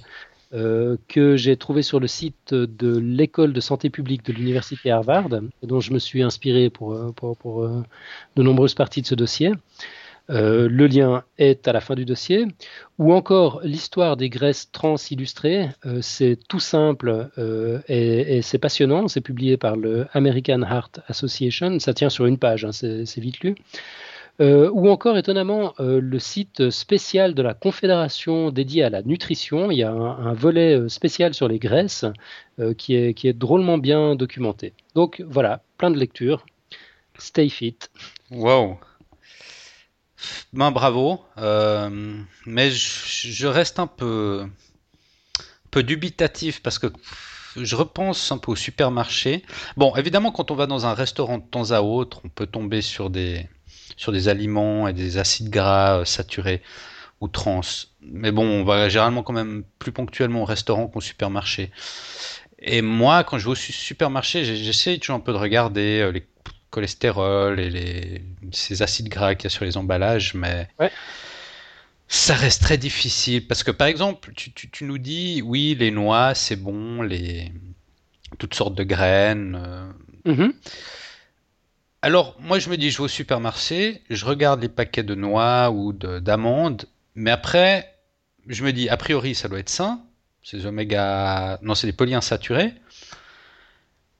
que j'ai trouvé sur le site de l'école de santé publique de l'université Harvard, dont je me suis inspiré pour, pour, pour de nombreuses parties de ce dossier. Euh, le lien est à la fin du dossier. Ou encore l'histoire des graisses trans illustrées. Euh, c'est tout simple euh, et, c'est passionnant. C'est publié par le American Heart Association. Ça tient sur une page, hein, c'est vite lu. Ou encore, étonnamment, le site spécial de la Confédération dédié à la nutrition. Il y a un, volet spécial sur les graisses qui, est, drôlement bien documenté. Donc voilà, plein de lectures. Stay fit. Wow! Ben, bravo, euh, mais je, reste un peu dubitatif parce que je repense un peu au supermarché. Bon, évidemment, quand on va dans un restaurant de temps à autre, on peut tomber sur des, sur des aliments et des acides gras euh, saturés ou trans. Mais bon, on va généralement quand même plus ponctuellement au restaurant qu'au supermarché. Et moi, quand je vais au supermarché, j'essaie toujours un peu de regarder euh, les cholestérol et les, ces acides gras qu'il y a sur les emballages, mais ça reste très difficile parce que par exemple, tu, tu, nous dis oui, les noix c'est bon, les toutes sortes de graines. Euh. Mm-hmm. Alors moi je me dis je vais au supermarché, je regarde les paquets de noix ou d'amandes, mais après je me dis a priori ça doit être sain, ces oméga, non c'est des polyinsaturés.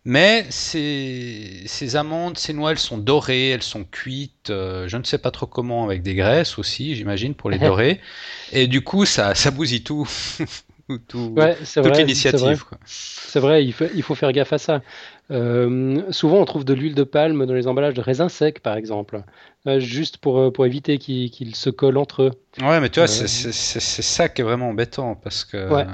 Mais ces, ces, amandes, ces noix, elles sont dorées, elles sont cuites, euh, je ne sais pas trop comment, avec des graisses aussi, j'imagine, pour les dorer. Et du coup, ça, ça bousille tout. tout toute l'initiative. C'est vrai, il, faut, il faut faire gaffe à ça. Euh, souvent, on trouve de l'huile de palme dans les emballages de raisins secs, par exemple, euh, juste pour, pour éviter qu'ils se collent entre eux. Ouais, mais tu vois, c'est ça qui est vraiment embêtant, parce que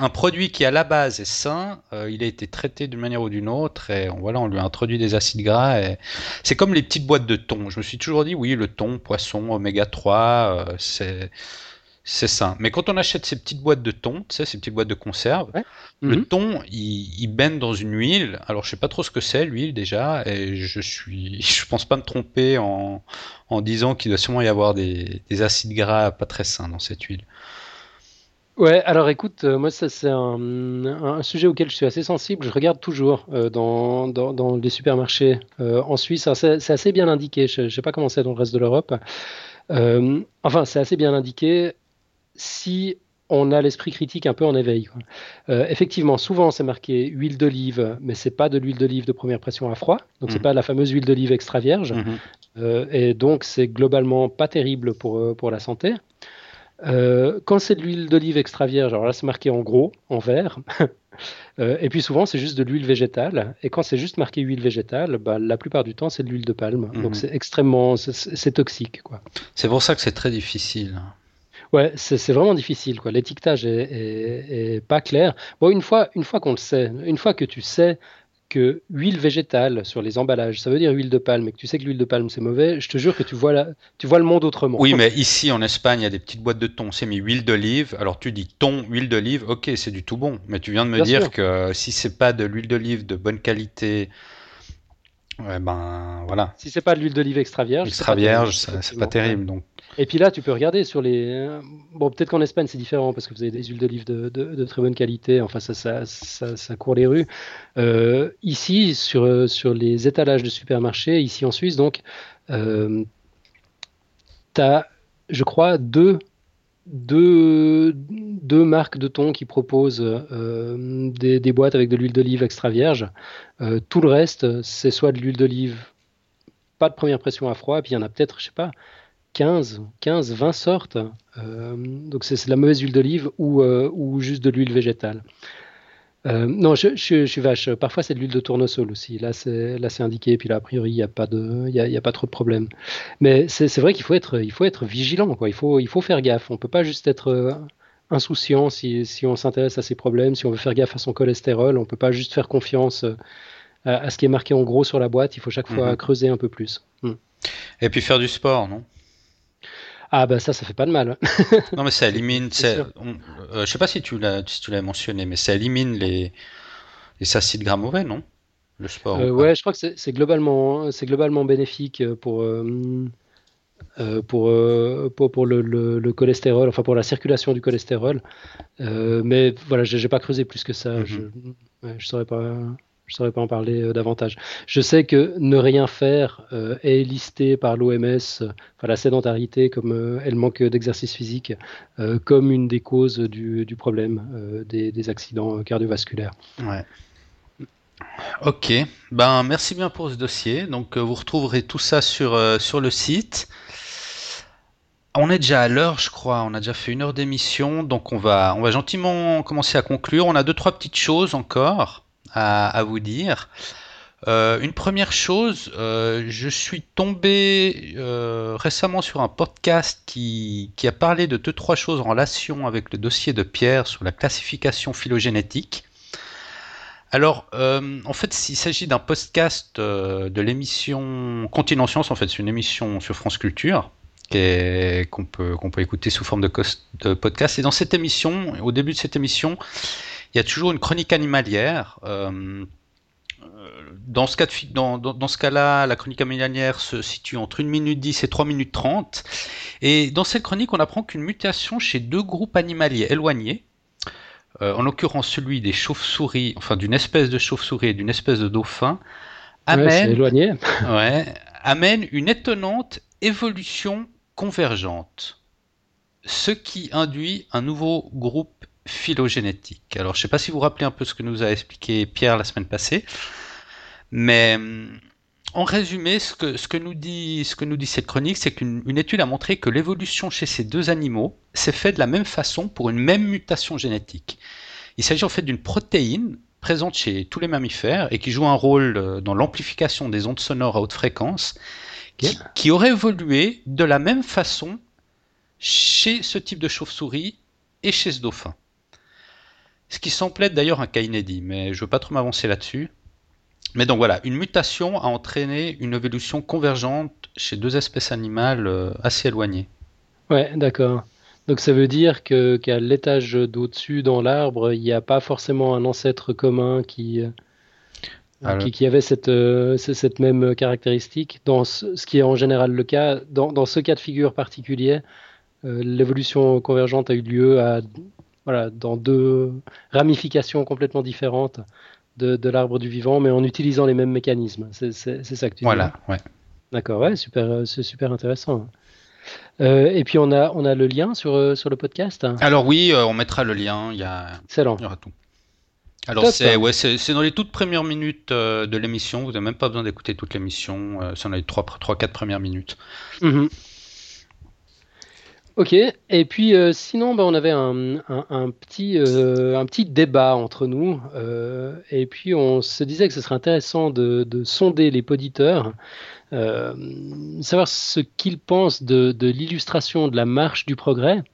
un produit qui à la base est sain, euh, il a été traité d'une manière ou d'une autre et on, voilà, on lui a introduit des acides gras. Et... C'est comme les petites boîtes de thon. Je me suis toujours dit, oui, le thon, poisson, oméga 3, euh, c'est c'est sain. Mais quand on achète ces petites boîtes de thon, tu sais, ces petites boîtes de conserve, le mhm. thon, il, il, baigne dans une huile. Alors, je sais pas trop ce que c'est, l'huile, déjà, et je suis, je pense pas me tromper en, en disant qu'il doit sûrement y avoir des, des acides gras pas très sains dans cette huile. Ouais, alors écoute, euh, moi ça c'est un, sujet auquel je suis assez sensible. Je regarde toujours euh, dans, dans, les supermarchés euh, en Suisse. C'est assez bien indiqué. Je ne sais pas comment c'est dans le reste de l'Europe. enfin, c'est assez bien indiqué si on a l'esprit critique un peu en éveil. effectivement, souvent c'est marqué huile d'olive, mais c'est pas de l'huile d'olive de première pression à froid. Donc c'est mmh. pas la fameuse huile d'olive extra vierge. Mmh. et donc c'est globalement pas terrible pour, pour la santé. Euh, quand c'est de l'huile d'olive extra vierge, alors là c'est marqué en gros, en vert. Euh, et puis souvent c'est juste de l'huile végétale. Et quand c'est juste marqué huile végétale, bah, la plupart du temps c'est de l'huile de palme. Donc mhm. c'est extrêmement, c'est toxique. quoi. C'est pour ça que c'est très difficile. Ouais, c'est vraiment difficile. quoi. L'étiquetage est, est, pas clair. Bon, une fois, une fois qu'on le sait, une fois que tu sais que huile végétale sur les emballages, ça veut dire huile de palme, et que tu sais que l'huile de palme c'est mauvais, je te jure que tu vois, la, tu vois le monde autrement. Oui, mais ici en Espagne, il y a des petites boîtes de thon, c'est mis huile d'olive. Alors tu dis thon, huile d'olive, ok, c'est du tout bon. Mais tu viens de me dire que si c'est pas de l'huile d'olive de bonne qualité, ben voilà. Si c'est pas de l'huile d'olive extra vierge, extra vierge, c'est pas terrible. Donc et puis là, tu peux regarder sur les. Bon, peut-être qu'en Espagne, c'est différent parce que vous avez des huiles d'olive de, très bonne qualité. Enfin, ça, ça, ça, court les rues. Euh, ici, sur, sur les étalages de supermarchés, ici en Suisse, donc, euh, tu as, je crois, deux, deux, deux marques de thon qui proposent euh, des, boîtes avec de l'huile d'olive extra vierge. tout le reste, c'est soit de l'huile d'olive, pas de première pression à froid, et puis il y en a peut-être, je sais pas 15, 15 20 sortes. Euh, donc c'est de la mauvaise huile d'olive ou, euh, ou, juste de l'huile végétale. Euh, non, je, je, suis vache. Parfois, c'est de l'huile de tournesol aussi. Là, c'est là, c'est indiqué. Puis là, a priori, il n'y a pas de, il y a, pas trop de problème. Mais c'est vrai qu'il faut être, il faut être vigilant. Quoi. Il faut, il faut faire gaffe. On peut pas juste être insouciant si, si on s'intéresse à ces problèmes. Si on veut faire gaffe à son cholestérol, on peut pas juste faire confiance à, ce qui est marqué en gros sur la boîte. Il faut chaque fois mhm. creuser un peu plus. Hmm. Et puis faire du sport, non? Ah bah ça, ça fait pas de mal. non mais ça élimine, euh, je sais pas si tu l'as si tu l'as mentionné, mais ça élimine les, les acides gras mauvais, non? Le sport. Euh, ouais, je crois que c'est globalement, c'est globalement bénéfique pour. Euh, pour, pour, le, cholestérol, enfin pour la circulation du cholestérol. mais voilà, j'ai pas creusé plus que ça. Mhm. Je ne saurais pas je ne saurais pas en parler euh, davantage. Je sais que ne rien faire euh, est listé par l'OMS, euh, enfin la sédentarité, comme elle manque d'exercice physique, comme une des causes du, problème des, accidents cardiovasculaires. Ouais. Ok, ben merci bien pour ce dossier. Donc vous retrouverez tout ça sur, sur le site. On est déjà à l'heure, je crois. On a déjà fait une heure d'émission, donc on va, on va gentiment commencer à conclure. On a deux trois petites choses encore à, vous dire. Euh, une première chose, euh, je suis tombé euh, récemment sur un podcast qui, qui, a parlé de deux trois choses en relation avec le dossier de Pierre sur la classification phylogénétique. Alors, en fait, il s'agit d'un podcast de l'émission Continent Science. En fait, c'est une émission sur France Culture qu'on peut, qu'on peut écouter sous forme de, podcast. Et dans cette émission, au début de cette émission, il y a toujours une chronique animalière. Euh, dans ce, cas dans, dans, ce cas-là, la chronique animalière se situe entre 1 minute 10 et 3 minutes 30. Et dans cette chronique, on apprend qu'une mutation chez deux groupes animaliers éloignés, euh, en l'occurrence celui des chauves-souris, enfin d'une espèce de chauve-souris et d'une espèce de dauphin, amène, ouais, amène une étonnante évolution convergente, ce qui induit un nouveau groupe phylogénétique. Alors, je ne sais pas si vous vous rappelez un peu ce que nous a expliqué Pierre la semaine passée, mais en résumé, ce que, ce que, nous, dit, ce que nous dit cette chronique, c'est qu'une étude a montré que l'évolution chez ces deux animaux s'est faite de la même façon pour une même mutation génétique. Il s'agit en fait d'une protéine présente chez tous les mammifères et qui joue un rôle euh, dans l'amplification des ondes sonores à haute fréquence, qui, qui aurait évolué de la même façon chez ce type de chauve-souris et chez ce dauphin. Ce qui semble être d'ailleurs un cas inédit, mais je ne veux pas trop m'avancer là-dessus. Mais donc voilà, une mutation a entraîné une évolution convergente chez deux espèces animales euh, assez éloignées. Ouais, d'accord. Donc ça veut dire que qu'à l'étage d'au-dessus dans l'arbre, il n'y a pas forcément un ancêtre commun qui, euh, qui, avait cette, euh, cette même caractéristique. Dans ce, qui est en général le cas, dans, dans ce cas de figure particulier, l'évolution convergente a eu lieu à voilà, dans deux ramifications complètement différentes de, l'arbre du vivant, mais en utilisant les mêmes mécanismes. C'est ça que tu dis. Voilà, ouais. D'accord, ouais, super, c'est super intéressant. Euh, et puis on a, on a le lien sur, euh, sur le podcast? Alors oui, euh, on mettra le lien. Il y a, Excellent. Il y aura tout. Alors c'est ouais, c'est dans les toutes premières minutes de l'émission. Vous n'avez même pas besoin d'écouter toute l'émission. c'est dans les 3-4 premières minutes. Mm Ok, et puis euh, sinon, bah, on avait un, petit, euh, un petit débat entre nous, euh, et puis on se disait que ce serait intéressant de, sonder les poditeurs, savoir ce qu'ils pensent de, de l'illustration de la marche du progrès.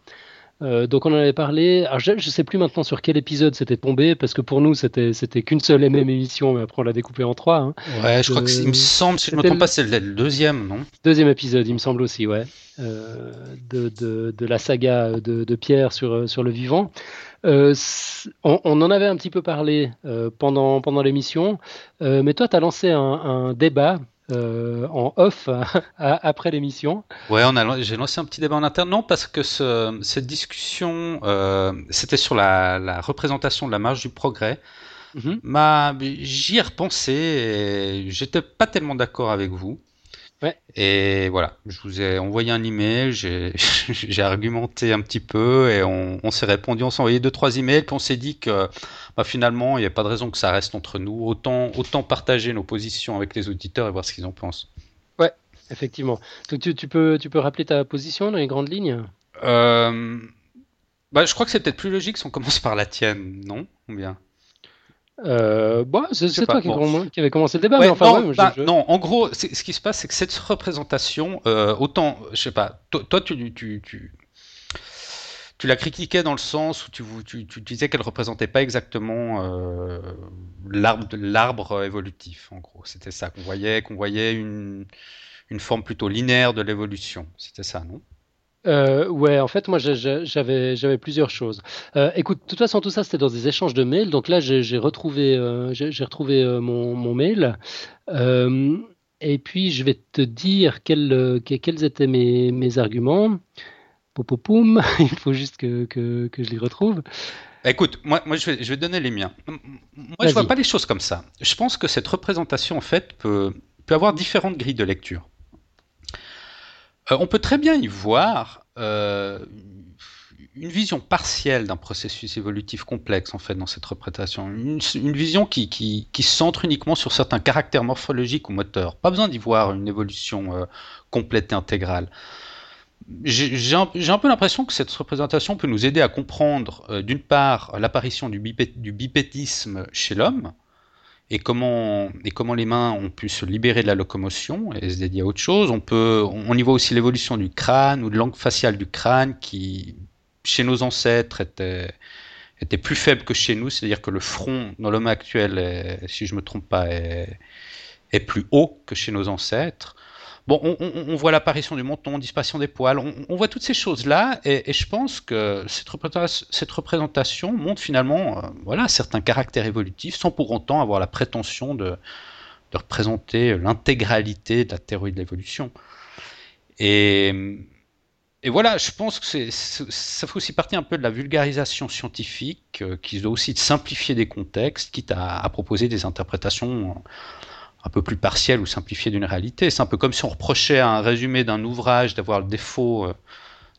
Euh, donc on en avait parlé. Alors je ne sais plus maintenant sur quel épisode c'était tombé parce que pour nous c'était c'était qu'une seule et même émission, mais après on l'a découpé en trois. Hein. Ouais, je crois que il me semble, si je ne me trompe pas, c'est le deuxième, non? Deuxième épisode, il me semble aussi, ouais, euh, de, de, de, la saga de, de, Pierre sur sur le vivant. Euh, on, on, en avait un petit peu parlé euh, pendant pendant l'émission, euh, mais toi tu as lancé un, un débat euh, en off après l'émission. Ouais, on a, j'ai lancé un petit débat en interne. Non, parce que ce, cette discussion, euh, c'était sur la, la, représentation de la marge du progrès. Mm-hmm. j'y ai repensé et j'étais pas tellement d'accord avec vous. Ouais. Et voilà, je vous ai envoyé un email, j'ai, j'ai argumenté un petit peu et on, on s'est répondu, on s'est envoyé deux trois emails, puis on s'est dit que bah, finalement, il n'y a pas de raison que ça reste entre nous. Autant, autant partager nos positions avec les auditeurs et voir ce qu'ils en pensent. Ouais, effectivement. Donc tu, tu, peux, tu peux rappeler ta position dans les grandes lignes? Euh... bah, Je crois que c'est peut-être plus logique si on commence par la tienne, non? Ou bien? Euh, bah, c'est toi qui, qui, avait commencé le débat. mais enfin, non, bah, non, en gros, ce qui se passe, c'est que cette représentation, euh, autant, je sais pas, toi, tu, tu, tu, tu la critiquais dans le sens où tu, disais qu'elle représentait pas exactement euh, l'arbre évolutif, en gros. C'était ça qu'on voyait, qu'on voyait une, forme plutôt linéaire de l'évolution. C'était ça, non? Euh, ouais, en fait, moi, j'avais, plusieurs choses. Euh, écoute, de toute façon, tout ça, c'était dans des échanges de mails. Donc là, j'ai, retrouvé, euh, mon, mail. et puis je vais te dire quels, étaient mes arguments. Il faut juste que, que, que, je les retrouve. Écoute, moi, moi je, vais, je vais donner les miens. Moi, je vois pas les choses comme ça. Je pense que cette représentation, en fait, peut, peut avoir différentes grilles de lecture. Euh, on peut très bien y voir euh, une vision partielle d'un processus évolutif complexe en fait dans cette représentation, une, vision qui, qui, qui, se centre uniquement sur certains caractères morphologiques ou moteurs. Pas besoin d'y voir une évolution euh, complète et intégrale. J'ai un, peu l'impression que cette représentation peut nous aider à comprendre, d'une part, l'apparition du, du bipétisme chez l'homme, et comment, et comment les mains ont pu se libérer de la locomotion et se dédier à autre chose. On, peut, on y voit aussi l'évolution du crâne ou de l'angle facial du crâne qui, chez nos ancêtres, était, était plus faible que chez nous, c'est-à-dire que le front dans l'homme actuel, si je ne me trompe pas, est, plus haut que chez nos ancêtres. Bon, on, voit l'apparition du menton, disparition des poils, on, voit toutes ces choses-là, et, je pense que cette, représentation, montre finalement euh, voilà, certains caractères évolutifs, sans pour autant avoir la prétention de, représenter l'intégralité de la théorie de l'évolution. Et, voilà, je pense que ça fait aussi partie un peu de la vulgarisation scientifique, euh, qui doit aussi simplifier des contextes, quitte à proposer des interprétations un peu plus partiel ou simplifié d'une réalité. C'est un peu comme si on reprochait à un résumé d'un ouvrage d'avoir le défaut euh,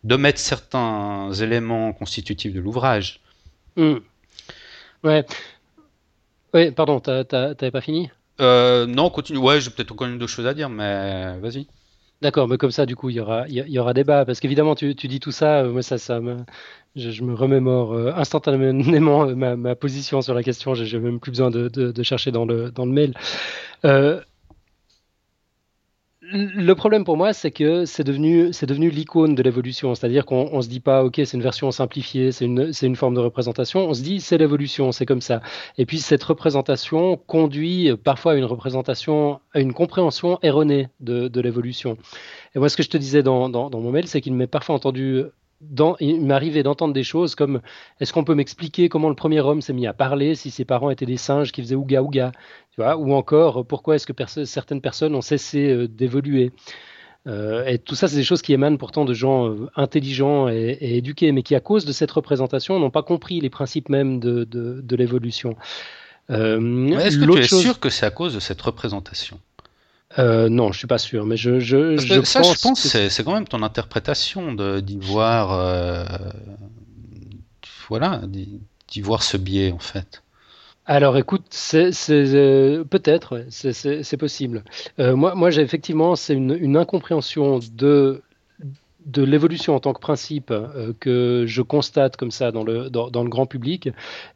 d'omettre certains éléments constitutifs de l'ouvrage. Hmm. Ouais. Oui, pardon, t'avais pas fini? Euh, Non, continue. Ouais, j'ai peut-être encore une ou deux choses à dire, mais vas-y. D'accord, mais comme ça, du coup, il y aura, il y aura débat. Parce qu'évidemment, tu, tu, dis tout ça, euh, moi, ça, ça me, je, me remémore euh, instantanément euh, ma, position sur la question. J'ai même plus besoin de, chercher dans le, mail. Euh, le problème pour moi, c'est que c'est devenu, l'icône de l'évolution. C'est-à-dire qu'on ne se dit pas, OK, c'est une version simplifiée, c'est une, forme de représentation. On se dit, c'est l'évolution, c'est comme ça. Et puis, cette représentation conduit parfois à une représentation, à une compréhension erronée de, l'évolution. Et moi, ce que je te disais dans mon mail, c'est qu'il m'est parfois entendu il m'arrivait d'entendre des choses comme est-ce qu'on peut m'expliquer comment le premier homme s'est mis à parler si ses parents étaient des singes qui faisaient ouga ouga tu vois ou encore pourquoi est-ce que certaines personnes ont cessé euh, d'évoluer? Euh, et tout ça c'est des choses qui émanent pourtant de gens euh, intelligents et, éduqués mais qui à cause de cette représentation n'ont pas compris les principes même de, de, l'évolution. Est-ce que tu es sûr que c'est à cause de cette représentation? Euh, non, je suis pas sûr, mais je, je, je ça, pense je pense que c'est quand même ton interprétation d'y voir, euh, voilà, d'y voir ce biais en fait. Alors écoute, c'est euh, peut-être, c'est possible. Moi, moi j'ai effectivement, c'est une, une, incompréhension de de l'évolution en tant que principe euh, que je constate comme ça dans le, dans, le grand public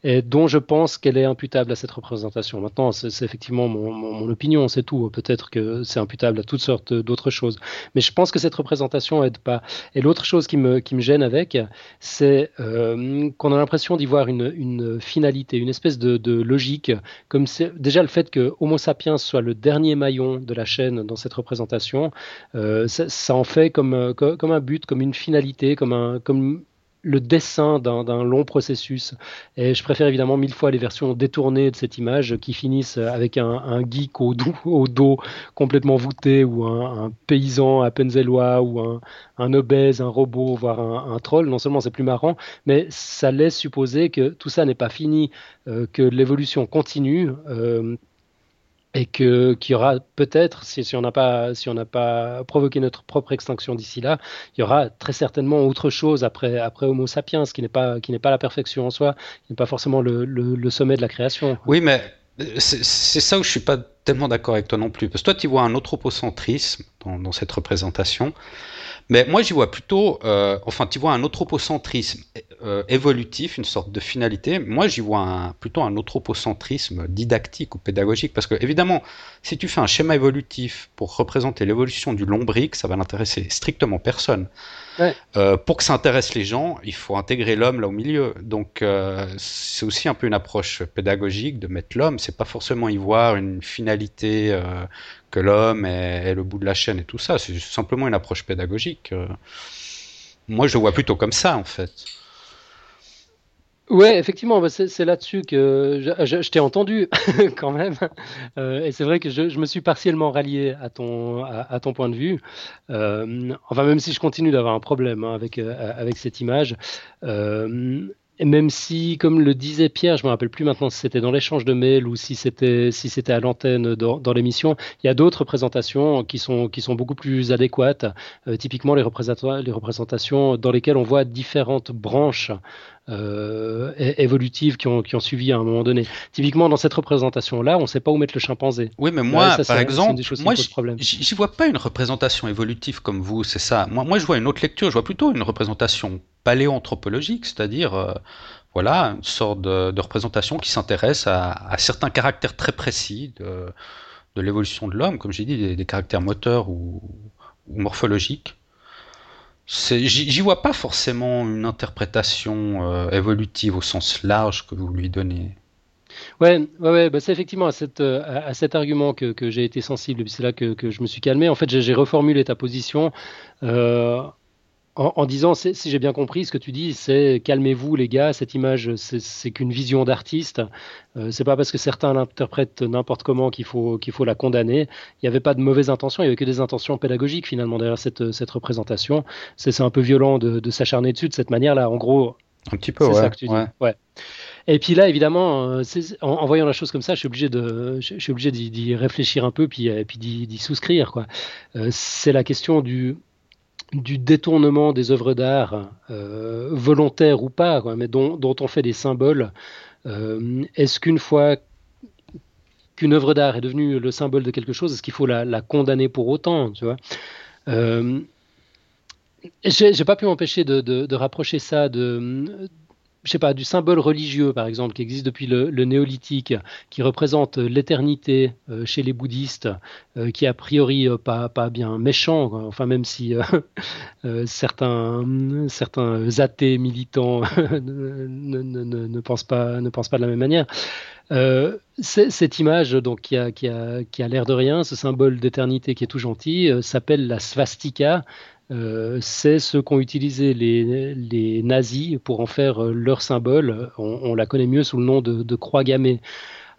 et dont je pense qu'elle est imputable à cette représentation. Maintenant, c'est effectivement mon, mon, opinion, c'est tout. Peut-être que c'est imputable à toutes sortes d'autres choses. Mais je pense que cette représentation aide pas. Et l'autre chose qui me, qui me gêne avec, c'est euh, qu'on a l'impression d'y voir une, une, finalité, une espèce de, de logique. Comme déjà le fait que Homo sapiens soit le dernier maillon de la chaîne dans cette représentation, euh, ça, ça, en fait comme, comme un but, comme une finalité, comme, un, comme le dessin d'un long processus. Et je préfère évidemment mille fois les versions détournées de cette image qui finissent avec un, un geek au, au, dos complètement voûté ou un, paysan à Penzellois ou un, un, obèse, un robot, voire un, troll. Non seulement c'est plus marrant, mais ça laisse supposer que tout ça n'est pas fini, euh, que l'évolution continue. Euh, et que qu'il y aura peut-être, si, si on n'a pas si on n'a pas provoqué notre propre extinction d'ici là, il y aura très certainement autre chose après après Homo sapiens, qui n'est pas qui n'est pas la perfection en soi, qui n'est pas forcément le, le, sommet de la création. Oui, mais c'est ça où je suis pas tellement d'accord avec toi non plus, parce que toi tu vois un anthropocentrisme dans, cette représentation. Mais moi, j'y vois plutôt, euh, enfin, tu vois un anthropocentrisme euh, évolutif, une sorte de finalité. Moi, j'y vois plutôt un anthropocentrisme didactique ou pédagogique, parce que évidemment, si tu fais un schéma évolutif pour représenter l'évolution du lombric, ça va n'intéresser strictement personne. Euh, pour que ça intéresse les gens, il faut intégrer l'homme là au milieu. Donc, euh, c'est aussi un peu une approche pédagogique de mettre l'homme. C'est pas forcément y voir une finalité euh, que l'homme est, le bout de la chaîne et tout ça. C'est simplement une approche pédagogique. moi, je le vois plutôt comme ça, en fait. Ouais, effectivement, bah, c'est là-dessus que je, t'ai entendu quand même. Euh, et c'est vrai que je, me suis partiellement rallié à ton, à, ton point de vue. Euh, enfin, même si je continue d'avoir un problème hein, avec, euh, avec cette image. Et même si, comme le disait Pierre, je me rappelle plus maintenant si c'était dans l'échange de mails ou si c'était si c'était à l'antenne dans, dans l'émission, il y a d'autres représentations qui sont qui sont beaucoup plus adéquates. Euh, typiquement les représentations les représentations dans lesquelles on voit différentes branches euh, évolutives qui ont, qui ont suivi à un moment donné. Typiquement dans cette représentation là, on ne sait pas où mettre le chimpanzé. Oui, mais moi, par exemple, moi, j'y vois pas une représentation évolutive comme vous, c'est ça. Moi, moi, je vois une autre lecture. Je vois plutôt une représentation paléoanthropologique, c'est-à-dire euh, voilà une sorte de, représentation qui s'intéresse à, certains caractères très précis de, l'évolution de l'homme, comme j'ai dit, des, caractères moteurs ou, morphologiques. J'y vois pas forcément une interprétation euh, évolutive au sens large que vous lui donnez. Ouais, ouais, bah c'est effectivement à, euh, cet argument que, j'ai été sensible, et c'est là que, je me suis calmé. En fait, j'ai reformulé ta position en, disant, si j'ai bien compris, ce que tu dis, c'est calmez-vous les gars, cette image, c'est qu'une vision d'artiste. Euh, c'est pas parce que certains l'interprètent n'importe comment qu'il faut, qu'il faut la condamner. Il n'y avait pas de mauvaises intentions, il n'y avait que des intentions pédagogiques finalement derrière cette, cette représentation. C'est un peu violent de, s'acharner dessus de cette manière-là. En gros, un petit peu, ouais. ça que tu dis. Ouais. Et puis là, évidemment, euh, en, voyant la chose comme ça, je suis obligé de, je, suis obligé d'y réfléchir un peu, puis, et puis d'y souscrire. Quoi. Euh, c'est la question du, du détournement des œuvres d'art, euh, volontaires ou pas, mais dont, on fait des symboles. Euh, est-ce qu'une fois qu'une œuvre d'art est devenue le symbole de quelque chose, est-ce qu'il faut la, condamner pour autant tu vois? Euh, J'ai pas pu m'empêcher de, rapprocher ça de, je sais pas, du symbole religieux, par exemple, qui existe depuis le, néolithique, qui représente l'éternité euh, chez les bouddhistes, euh, qui est a priori euh, pas, pas bien méchant, enfin même si certains, certains athées militants ne, ne, ne, pas, ne pensent pas de la même manière. Cette image donc qui a, qui a, qui a l'air de rien, ce symbole d'éternité qui est tout gentil, s'appelle la swastika. Euh, c'est ce qu'ont utilisé les, nazis pour en faire euh, leur symbole. On, la connaît mieux sous le nom de, croix gammée.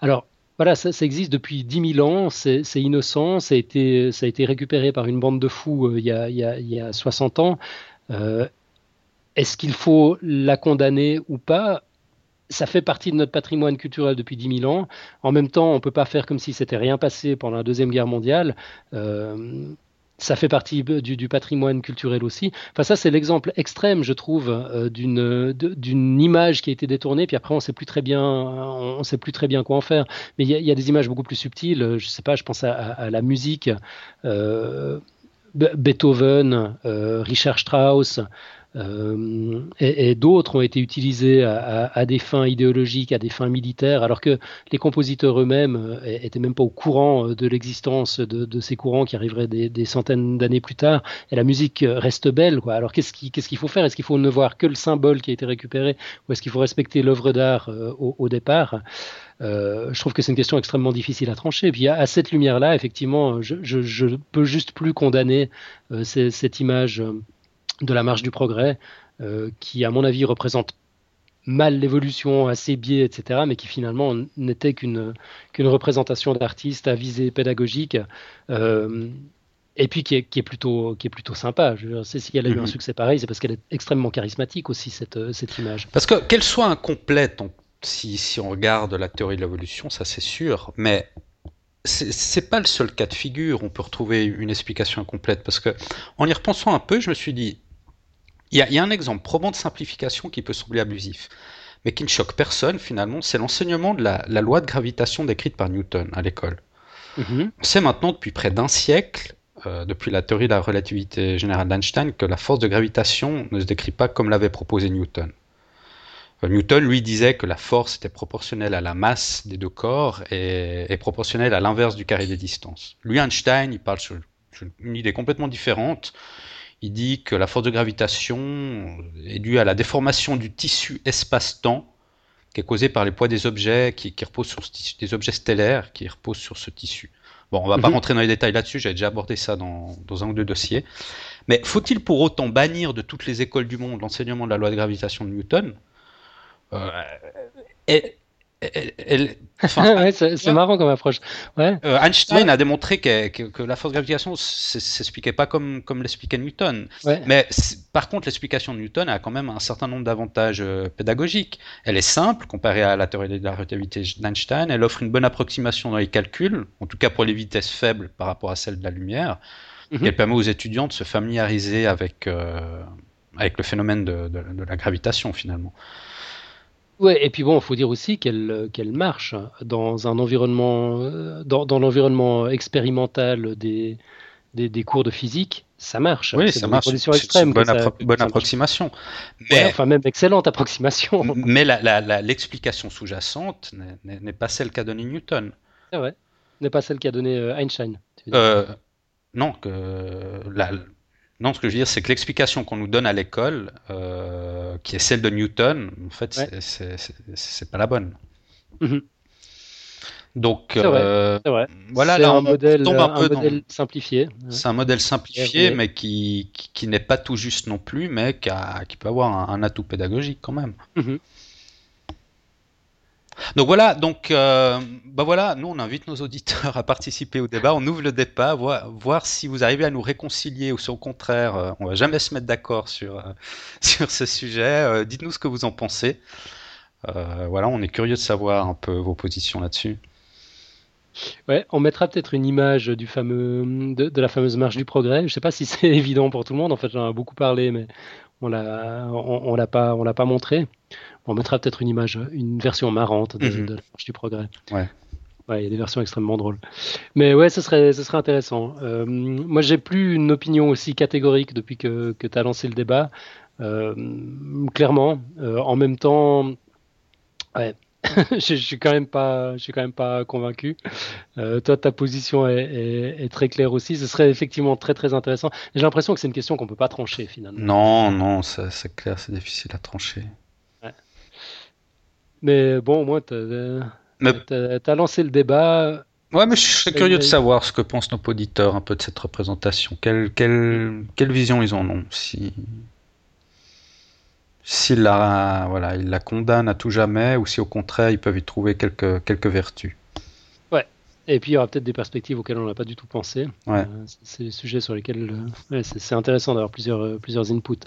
Alors, voilà, ça, existe depuis 10 000 ans, c'est innocent, ça a, été, ça a été récupéré par une bande de fous euh, il, y a, 60 ans. Est-ce qu'il faut la condamner ou pas? Ça fait partie de notre patrimoine culturel depuis 10 000 ans. En même temps, on ne peut pas faire comme si c'était rien passé pendant la Deuxième Guerre mondiale ça fait partie du, patrimoine culturel aussi. Enfin, ça, c'est l'exemple extrême, je trouve, euh, d'une image qui a été détournée, puis après, on sait plus très bien, on, sait plus très bien quoi en faire. Mais il y, a des images beaucoup plus subtiles. Je sais pas, je pense à, la musique. Euh, Beethoven, euh, Richard Strauss, euh, et, d'autres ont été utilisés à, des fins idéologiques, à des fins militaires, alors que les compositeurs eux-mêmes euh, étaient même pas au courant euh, de l'existence de, ces courants qui arriveraient des, centaines d'années plus tard. Et la musique reste belle, quoi. Alors qu'est-ce qu'il faut faire? Est-ce qu'il faut ne voir que le symbole qui a été récupéré, ou est-ce qu'il faut respecter l'œuvre d'art au, départ? Je trouve que c'est une question extrêmement difficile à trancher. Et puis à, cette lumière-là, effectivement, je, je, peux juste plus condamner cette image de la marche du progrès, euh, qui à mon avis représente mal l'évolution, assez biais, etc., mais qui finalement n'était qu'une qu'une représentation d'artiste à visée pédagogique. Euh, et puis qui est, qui est, plutôt qui est plutôt sympa. Je sais si elle a eu un mhm. succès pareil, c'est parce qu'elle est extrêmement charismatique aussi cette, cette image. Parce que qu'elle soit incomplète, si, si on regarde la théorie de l'évolution, ça c'est sûr, mais c'est pas le seul cas de figure. On peut retrouver une explication incomplète parce que en y repensant un peu, je me suis dit il y, a un exemple probant de simplification qui peut sembler abusif, mais qui ne choque personne finalement, c'est l'enseignement de la, loi de gravitation décrite par Newton à l'école. Mhm. On sait maintenant depuis près d'un siècle, euh, depuis la théorie de la relativité générale d'Einstein, que la force de gravitation ne se décrit pas comme l'avait proposé Newton. Euh, Newton, lui, disait que la force était proportionnelle à la masse des deux corps et, proportionnelle à l'inverse du carré des distances. Lui, Einstein, il parle sur une idée complètement différente il dit que la force de gravitation est due à la déformation du tissu espace-temps qui est causée par les poids des objets qui, reposent sur ce tissu, des objets stellaires qui reposent sur ce tissu. Bon, on va pas mhm. rentrer dans les détails là-dessus, j'avais déjà abordé ça dans, un ou deux dossiers. Mais faut-il pour autant bannir de toutes les écoles du monde l'enseignement de la loi de gravitation de Newton? Et, c'est marrant comme approche. Ouais. Euh, Einstein a démontré que, la force de gravitation s'expliquait pas comme, comme l'expliquait Newton. Mais par contre, l'explication de Newton a quand même un certain nombre d'avantages euh, pédagogiques. Elle est simple comparée à la théorie de la relativité d'Einstein. Elle offre une bonne approximation dans les calculs, en tout cas pour les vitesses faibles par rapport à celles de la lumière. Mhm. Elle permet aux étudiants de se familiariser avec, euh, avec le phénomène de, de la gravitation finalement. Ouais, et puis bon, il faut dire aussi qu'elle qu'elle marche dans un environnement, euh, dans, dans l'environnement expérimental des, des, cours de physique, ça marche. Oui, ça marche. C'est une bonne, bonne approximation. Mais, enfin, même excellente approximation. Mais l'explication sous-jacente n'est pas celle qu'a donnée Newton. C'est vrai. N'est pas celle qu'a donnée euh, Einstein. Euh, non, que la, non, ce que je veux dire, c'est que l'explication qu'on nous donne à l'école, euh, qui est celle de Newton, en fait, c'est pas la bonne. Mhm. Donc, euh, voilà, là, un modèle, un, modèle simplifié. C'est un modèle simplifié, mais qui, qui, n'est pas tout juste non plus, mais qui, qui peut avoir un, atout pédagogique quand même. Mhm. Donc voilà, donc euh, bah voilà, nous on invite nos auditeurs à participer au débat, on ouvre le débat, voir, si vous arrivez à nous réconcilier ou si au contraire euh, on va jamais se mettre d'accord sur euh, sur ce sujet. Dites-nous ce que vous en pensez. voilà, on est curieux de savoir un peu vos positions là-dessus. Ouais, on mettra peut-être une image du fameux de, la fameuse marche du progrès. Je sais pas si c'est évident pour tout le monde. En fait, j'en ai beaucoup parlé, mais on l'a on, on l'a pas on l'a pas montré. On mettra peut-être une image, une version marrante de, mhm. la marche du progrès. Ouais. Ouais, il y a des versions extrêmement drôles. Mais ouais, ce serait, ce serait intéressant. Euh, moi, j'ai plus une opinion aussi catégorique depuis que, que tu as lancé le débat. Euh, clairement, euh, en même temps, ouais, je, je suis quand même pas, je suis quand même pas convaincu. toi, ta position est, est, très claire aussi. Ce serait effectivement très très intéressant. J'ai l'impression que c'est une question qu'on peut pas trancher finalement. Non, non, c'est clair, c'est difficile à trancher. Mais bon, moi, tu as, lancé le débat. Ouais, mais je serais curieux de savoir ce que pensent nos auditeurs un peu de cette représentation. Quelle, quelle, quelle vision ils en ont Si s'ils la, voilà, ils la condamnent à tout jamais ou si au contraire ils peuvent y trouver quelques, quelques vertus. Ouais, et puis il y aura peut-être des perspectives auxquelles on n'a pas du tout pensé. Ouais. Euh, c'est des sujets sur lesquels euh, c'est intéressant d'avoir plusieurs, euh, plusieurs inputs.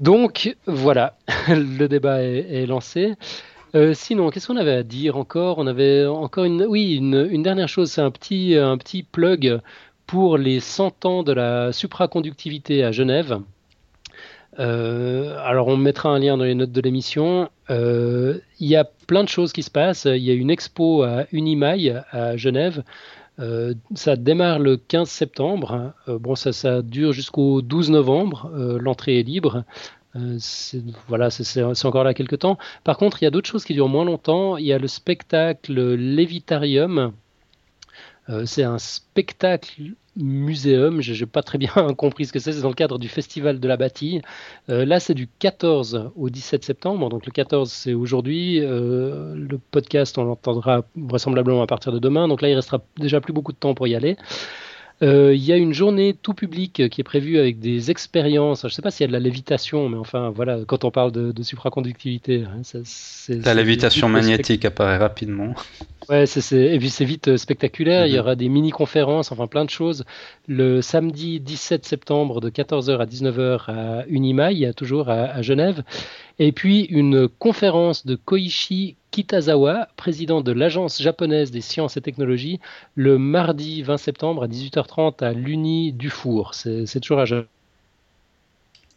Donc voilà, le débat est, lancé. Euh, sinon, qu'est-ce qu'on avait à dire encore? On avait encore une, oui, une, dernière chose, c'est un petit, un petit plug pour les 100 ans de la supraconductivité à Genève. Euh, alors on mettra un lien dans les notes de l'émission. Euh, il y a plein de choses qui se passent. Il y a une expo à Unimail à Genève euh, ça démarre le 15 septembre. Euh, bon, ça, dure jusqu'au 12 novembre. Euh, l'entrée est libre. voilà, c'est encore là quelques temps. Par contre, il y a d'autres choses qui durent moins longtemps. Il y a le spectacle Lévitarium. C'est un spectacle muséum. Je n'ai pas très bien compris ce que c'est. C'est dans le cadre du Festival de la Bâtie. Euh, là, c'est du 14 au 17 septembre. Donc le 14, c'est aujourd'hui. Euh, le podcast, on l'entendra vraisemblablement à partir de demain. Donc là, il restera déjà plus beaucoup de temps pour y aller. Euh, il y a une journée tout public qui est prévue avec des expériences. Je ne sais pas s'il y a de la lévitation, mais enfin, voilà, quand on parle de, supraconductivité. Hein, la lévitation magnétique apparaît rapidement. Ouais, c'est, et puis c'est vite euh, spectaculaire. Il y mhm. aura des mini-conférences, enfin plein de choses. Le samedi 17 septembre de 14h à 19h à Unimail, toujours à, à Genève. Et puis une conférence de Koichi Kitazawa, président de l'Agence japonaise des sciences et technologies, le mardi 20 septembre à 18h30 à l'Uni Dufour. C'est toujours à Genève.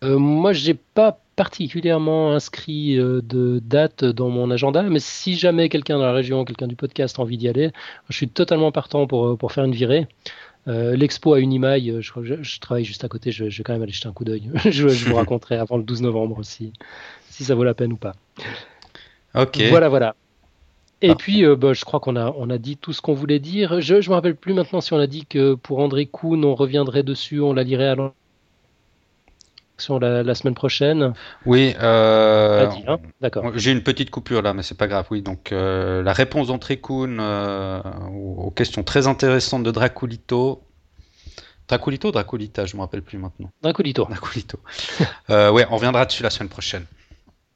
Euh, moi, j'ai pas particulièrement inscrit euh, de date dans mon agenda, mais si jamais quelqu'un dans la région, quelqu'un du podcast a envie d'y aller, je suis totalement partant pour, euh, pour faire une virée. L'expo à Unimail, je, je, travaille juste à côté, je, vais quand même aller jeter un coup d'œil. je, vous raconterai avant le 12 novembre aussi, si ça vaut la peine ou pas. Ok. Voilà, voilà. Et puis, bah, je crois qu'on a, on a dit tout ce qu'on voulait dire. Je ne me rappelle plus maintenant si on a dit que pour André Kuhn, on reviendrait dessus, on la lirait à la, la, semaine prochaine Oui, euh, hein d'accord. J'ai une petite coupure là, mais c'est pas grave. Oui, donc euh, la réponse d'André Kuhn euh, aux questions très intéressantes de Draculito. Draculito ou Draculita, je me rappelle plus maintenant. Draculito. Draculito. ouais, on reviendra dessus la semaine prochaine.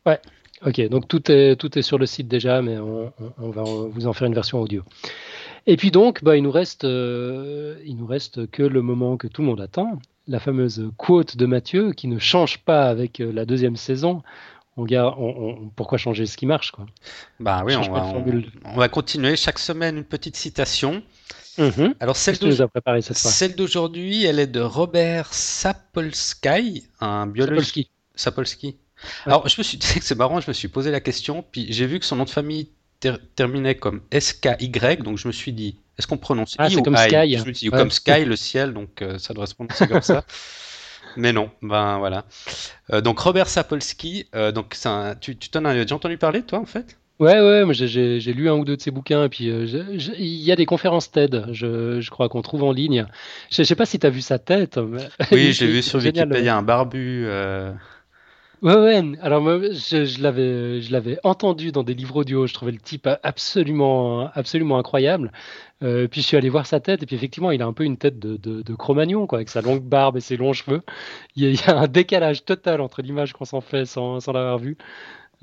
Ouais. Ok, donc tout est, tout est sur le site déjà, mais on, va vous en faire une version audio. Et puis donc, bah, il, nous reste, euh, il nous reste que le moment que tout le monde attend, la fameuse quote de Mathieu qui ne change pas avec euh, la deuxième saison. On, on, pourquoi changer ce qui marche quoi? Bah oui, on va, on va, continuer chaque semaine une petite citation. Mhm. Alors celle d'aujourd'hui, elle est de Robert Sapolsky, un biologiste. Sapolsky. Alors je me suis, c'est marrant, je me suis posé la question, puis j'ai vu que son nom de famille terminait comme SKY, donc je me suis dit, est-ce qu'on prononce ah, I comme Sky. Je me suis dit, comme Sky, le ciel, donc euh, ça doit se prononcer comme ça. Mais non, ben voilà. Euh, donc Robert Sapolsky, euh, donc un, tu t'en as déjà entendu parler, toi, en fait? Ouais, ouais, j'ai lu un ou deux de ses bouquins, et puis il y a des conférences TED, je, je crois qu'on trouve en ligne. Je, sais pas si tu as vu sa tête. Oui, j'ai vu sur Wikipédia un barbu. Ouais, ouais. Alors moi, je, je l'avais, je l'avais entendu dans des livres audio. Je trouvais le type absolument, absolument incroyable. Euh, puis je suis allé voir sa tête et puis effectivement, il a un peu une tête de, de, de Cro-Magnon, quoi, avec sa longue barbe et ses longs cheveux. Il y a, un décalage total entre l'image qu'on s'en fait sans, sans l'avoir vu.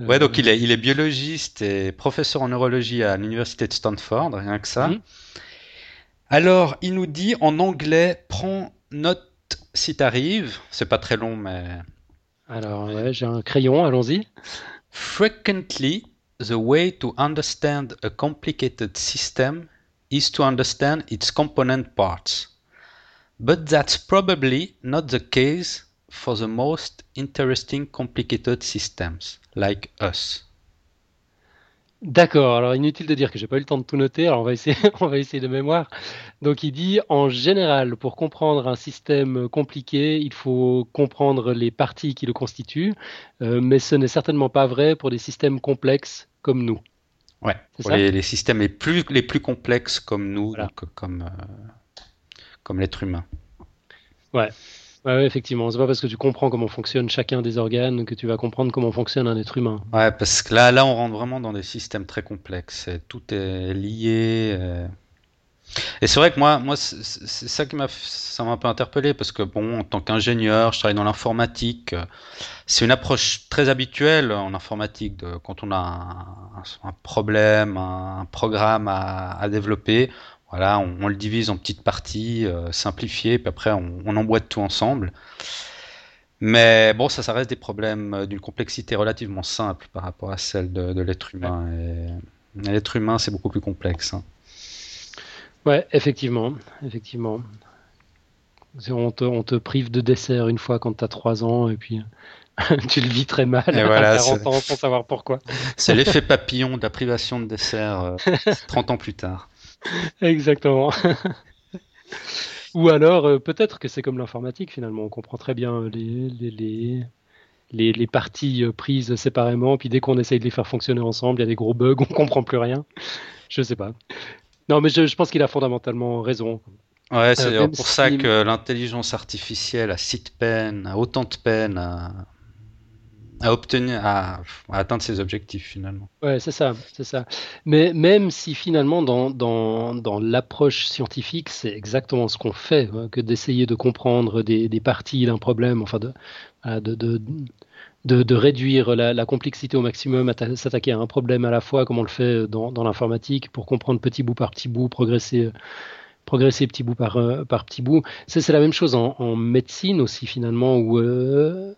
Euh, ouais, donc il est, il est biologiste et professeur en neurologie à l'université de Stanford, rien que ça. Mhm. Alors, il nous dit en anglais, prends note si t'arrives. C'est pas très long, mais alors, ouais, j'ai un crayon, allons-y. Frequently, the way to understand a complicated system is to understand its component parts. But that's probably not the case for the most interesting complicated systems, like us. D'accord, alors inutile de dire que j'ai pas eu le temps de tout noter, alors on va essayer, on va essayer de mémoire. Donc il dit en général, pour comprendre un système compliqué, il faut comprendre les parties qui le constituent, euh, mais ce n'est certainement pas vrai pour des systèmes complexes comme nous. Ouais, pour les, systèmes les plus, les plus complexes comme nous, comme, euh, comme l'être humain. Ouais, Ouais, effectivement. C'est pas parce que tu comprends comment fonctionne chacun des organes que tu vas comprendre comment fonctionne un être humain. Ouais, parce que là, là, on rentre vraiment dans des systèmes très complexes. tout est lié. Euh. Et c'est vrai que moi, moi, c'est ça qui m'a, ça m'a un peu interpellé parce que bon, en tant qu'ingénieur, je travaille dans l'informatique. C'est une approche très habituelle en informatique de quand on a un, problème, un, programme à, à développer voilà, on, le divise en petites parties euh, simplifiées, puis après on, emboîte tout ensemble. Mais bon, ça, ça reste des problèmes euh, d'une complexité relativement simple par rapport à celle de, l'être humain. Et, l'être humain, c'est beaucoup plus complexe. Hein. Ouais, effectivement, effectivement. On te, on te, prive de dessert une fois quand tu as 3 ans, et puis tu le vis très mal et à 40 ans sans savoir pourquoi. C'est l'effet papillon de la privation de dessert 30 euh, ans plus tard. Exactement. Ou alors, euh, peut-être que c'est comme l'informatique finalement, on comprend très bien les, les, les, les, parties euh, prises séparément, puis dès qu'on essaye de les faire fonctionner ensemble, il y a des gros bugs, on comprend plus rien. Je sais pas. Non, mais je, pense qu'il a fondamentalement raison. Ouais, c'est euh, pour ça que l'intelligence artificielle a si de peine, a autant de peine à, à obtenir, à, atteindre ses objectifs finalement. Ouais, c'est ça, c'est ça. Mais même si finalement dans, dans, dans l'approche scientifique, c'est exactement ce qu'on fait, hein, que d'essayer de comprendre des, des parties d'un problème, enfin de, de, de, de, réduire la, complexité au maximum, s'attaquer à un problème à la fois, comme on le fait dans, dans l'informatique, pour comprendre petit bout par petit bout, progresser progresser petit bout par, euh, par petit bout. C'est la même chose en, en, médecine aussi finalement, où euh,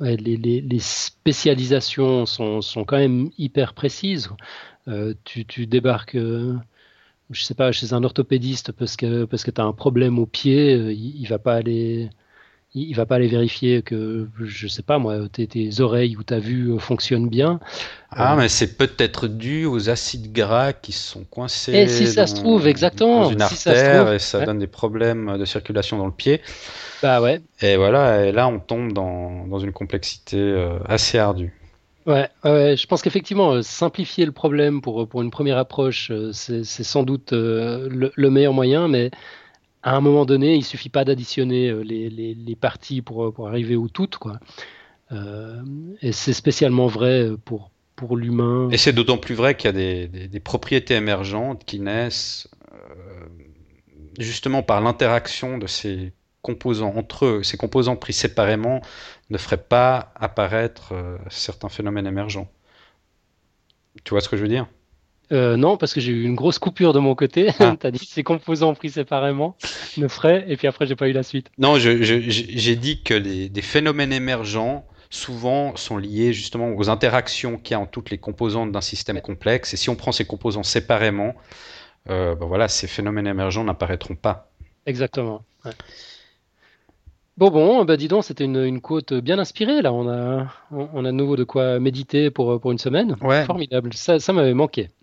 les, spécialisations sont, quand même hyper précises. Euh, tu, débarques, euh, je sais pas, chez un orthopédiste parce que parce que tu as un problème au pied, euh, il, ne va pas aller il va pas aller vérifier que, je sais pas moi, tes, oreilles ou ta vue fonctionnent bien. Ah, mais c'est peut-être dû aux acides gras qui sont coincés. Et si ça se trouve, exactement. Dans une artère et ça donne des problèmes de circulation dans le pied. Bah ouais. Et voilà, et là on tombe dans, dans une complexité euh, assez ardue. Ouais, ouais, je pense qu'effectivement, euh, simplifier le problème pour, pour une première approche, euh, c'est sans doute le, le, meilleur moyen, mais à un moment donné, il suffit pas d'additionner les, les, les, parties pour, pour arriver au tout. Quoi. et c'est spécialement vrai pour, pour l'humain. Et c'est d'autant plus vrai qu'il y a des, des, propriétés émergentes qui naissent justement par l'interaction de ces composants entre eux, ces composants pris séparément ne feraient pas apparaître euh, certains phénomènes émergents. Tu vois ce que je veux dire? Euh, non, parce que j'ai eu une grosse coupure de mon côté. Ah. tu as dit ces composants pris séparément ne feraient, et puis après, j'ai pas eu la suite. Non, j'ai dit que les, des phénomènes émergents souvent sont liés justement aux interactions qu'il y a entre toutes les composantes d'un système complexe. Et si on prend ces composants séparément, euh, ben voilà, ces phénomènes émergents n'apparaîtront pas. Exactement. ouais. Bon, bon, bah dis donc, c'était une, une quote bien inspirée, là. On a, on, on a de nouveau de quoi méditer pour, pour une semaine. Ouais. Formidable. Ça, ça m'avait manqué.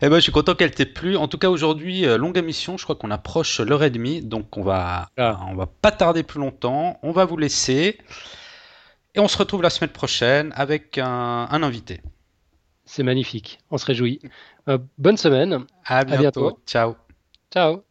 Eh ben, je suis content qu'elle t'ait plu. En tout cas, aujourd'hui, euh, longue émission. Je crois qu'on approche l'heure et demie, donc on va, Ah. on va pas tarder plus longtemps. On va vous laisser et on se retrouve la semaine prochaine avec un, un invité. C'est magnifique. On se réjouit. Euh, bonne semaine. À bientôt. bientôt. Ciao. Ciao.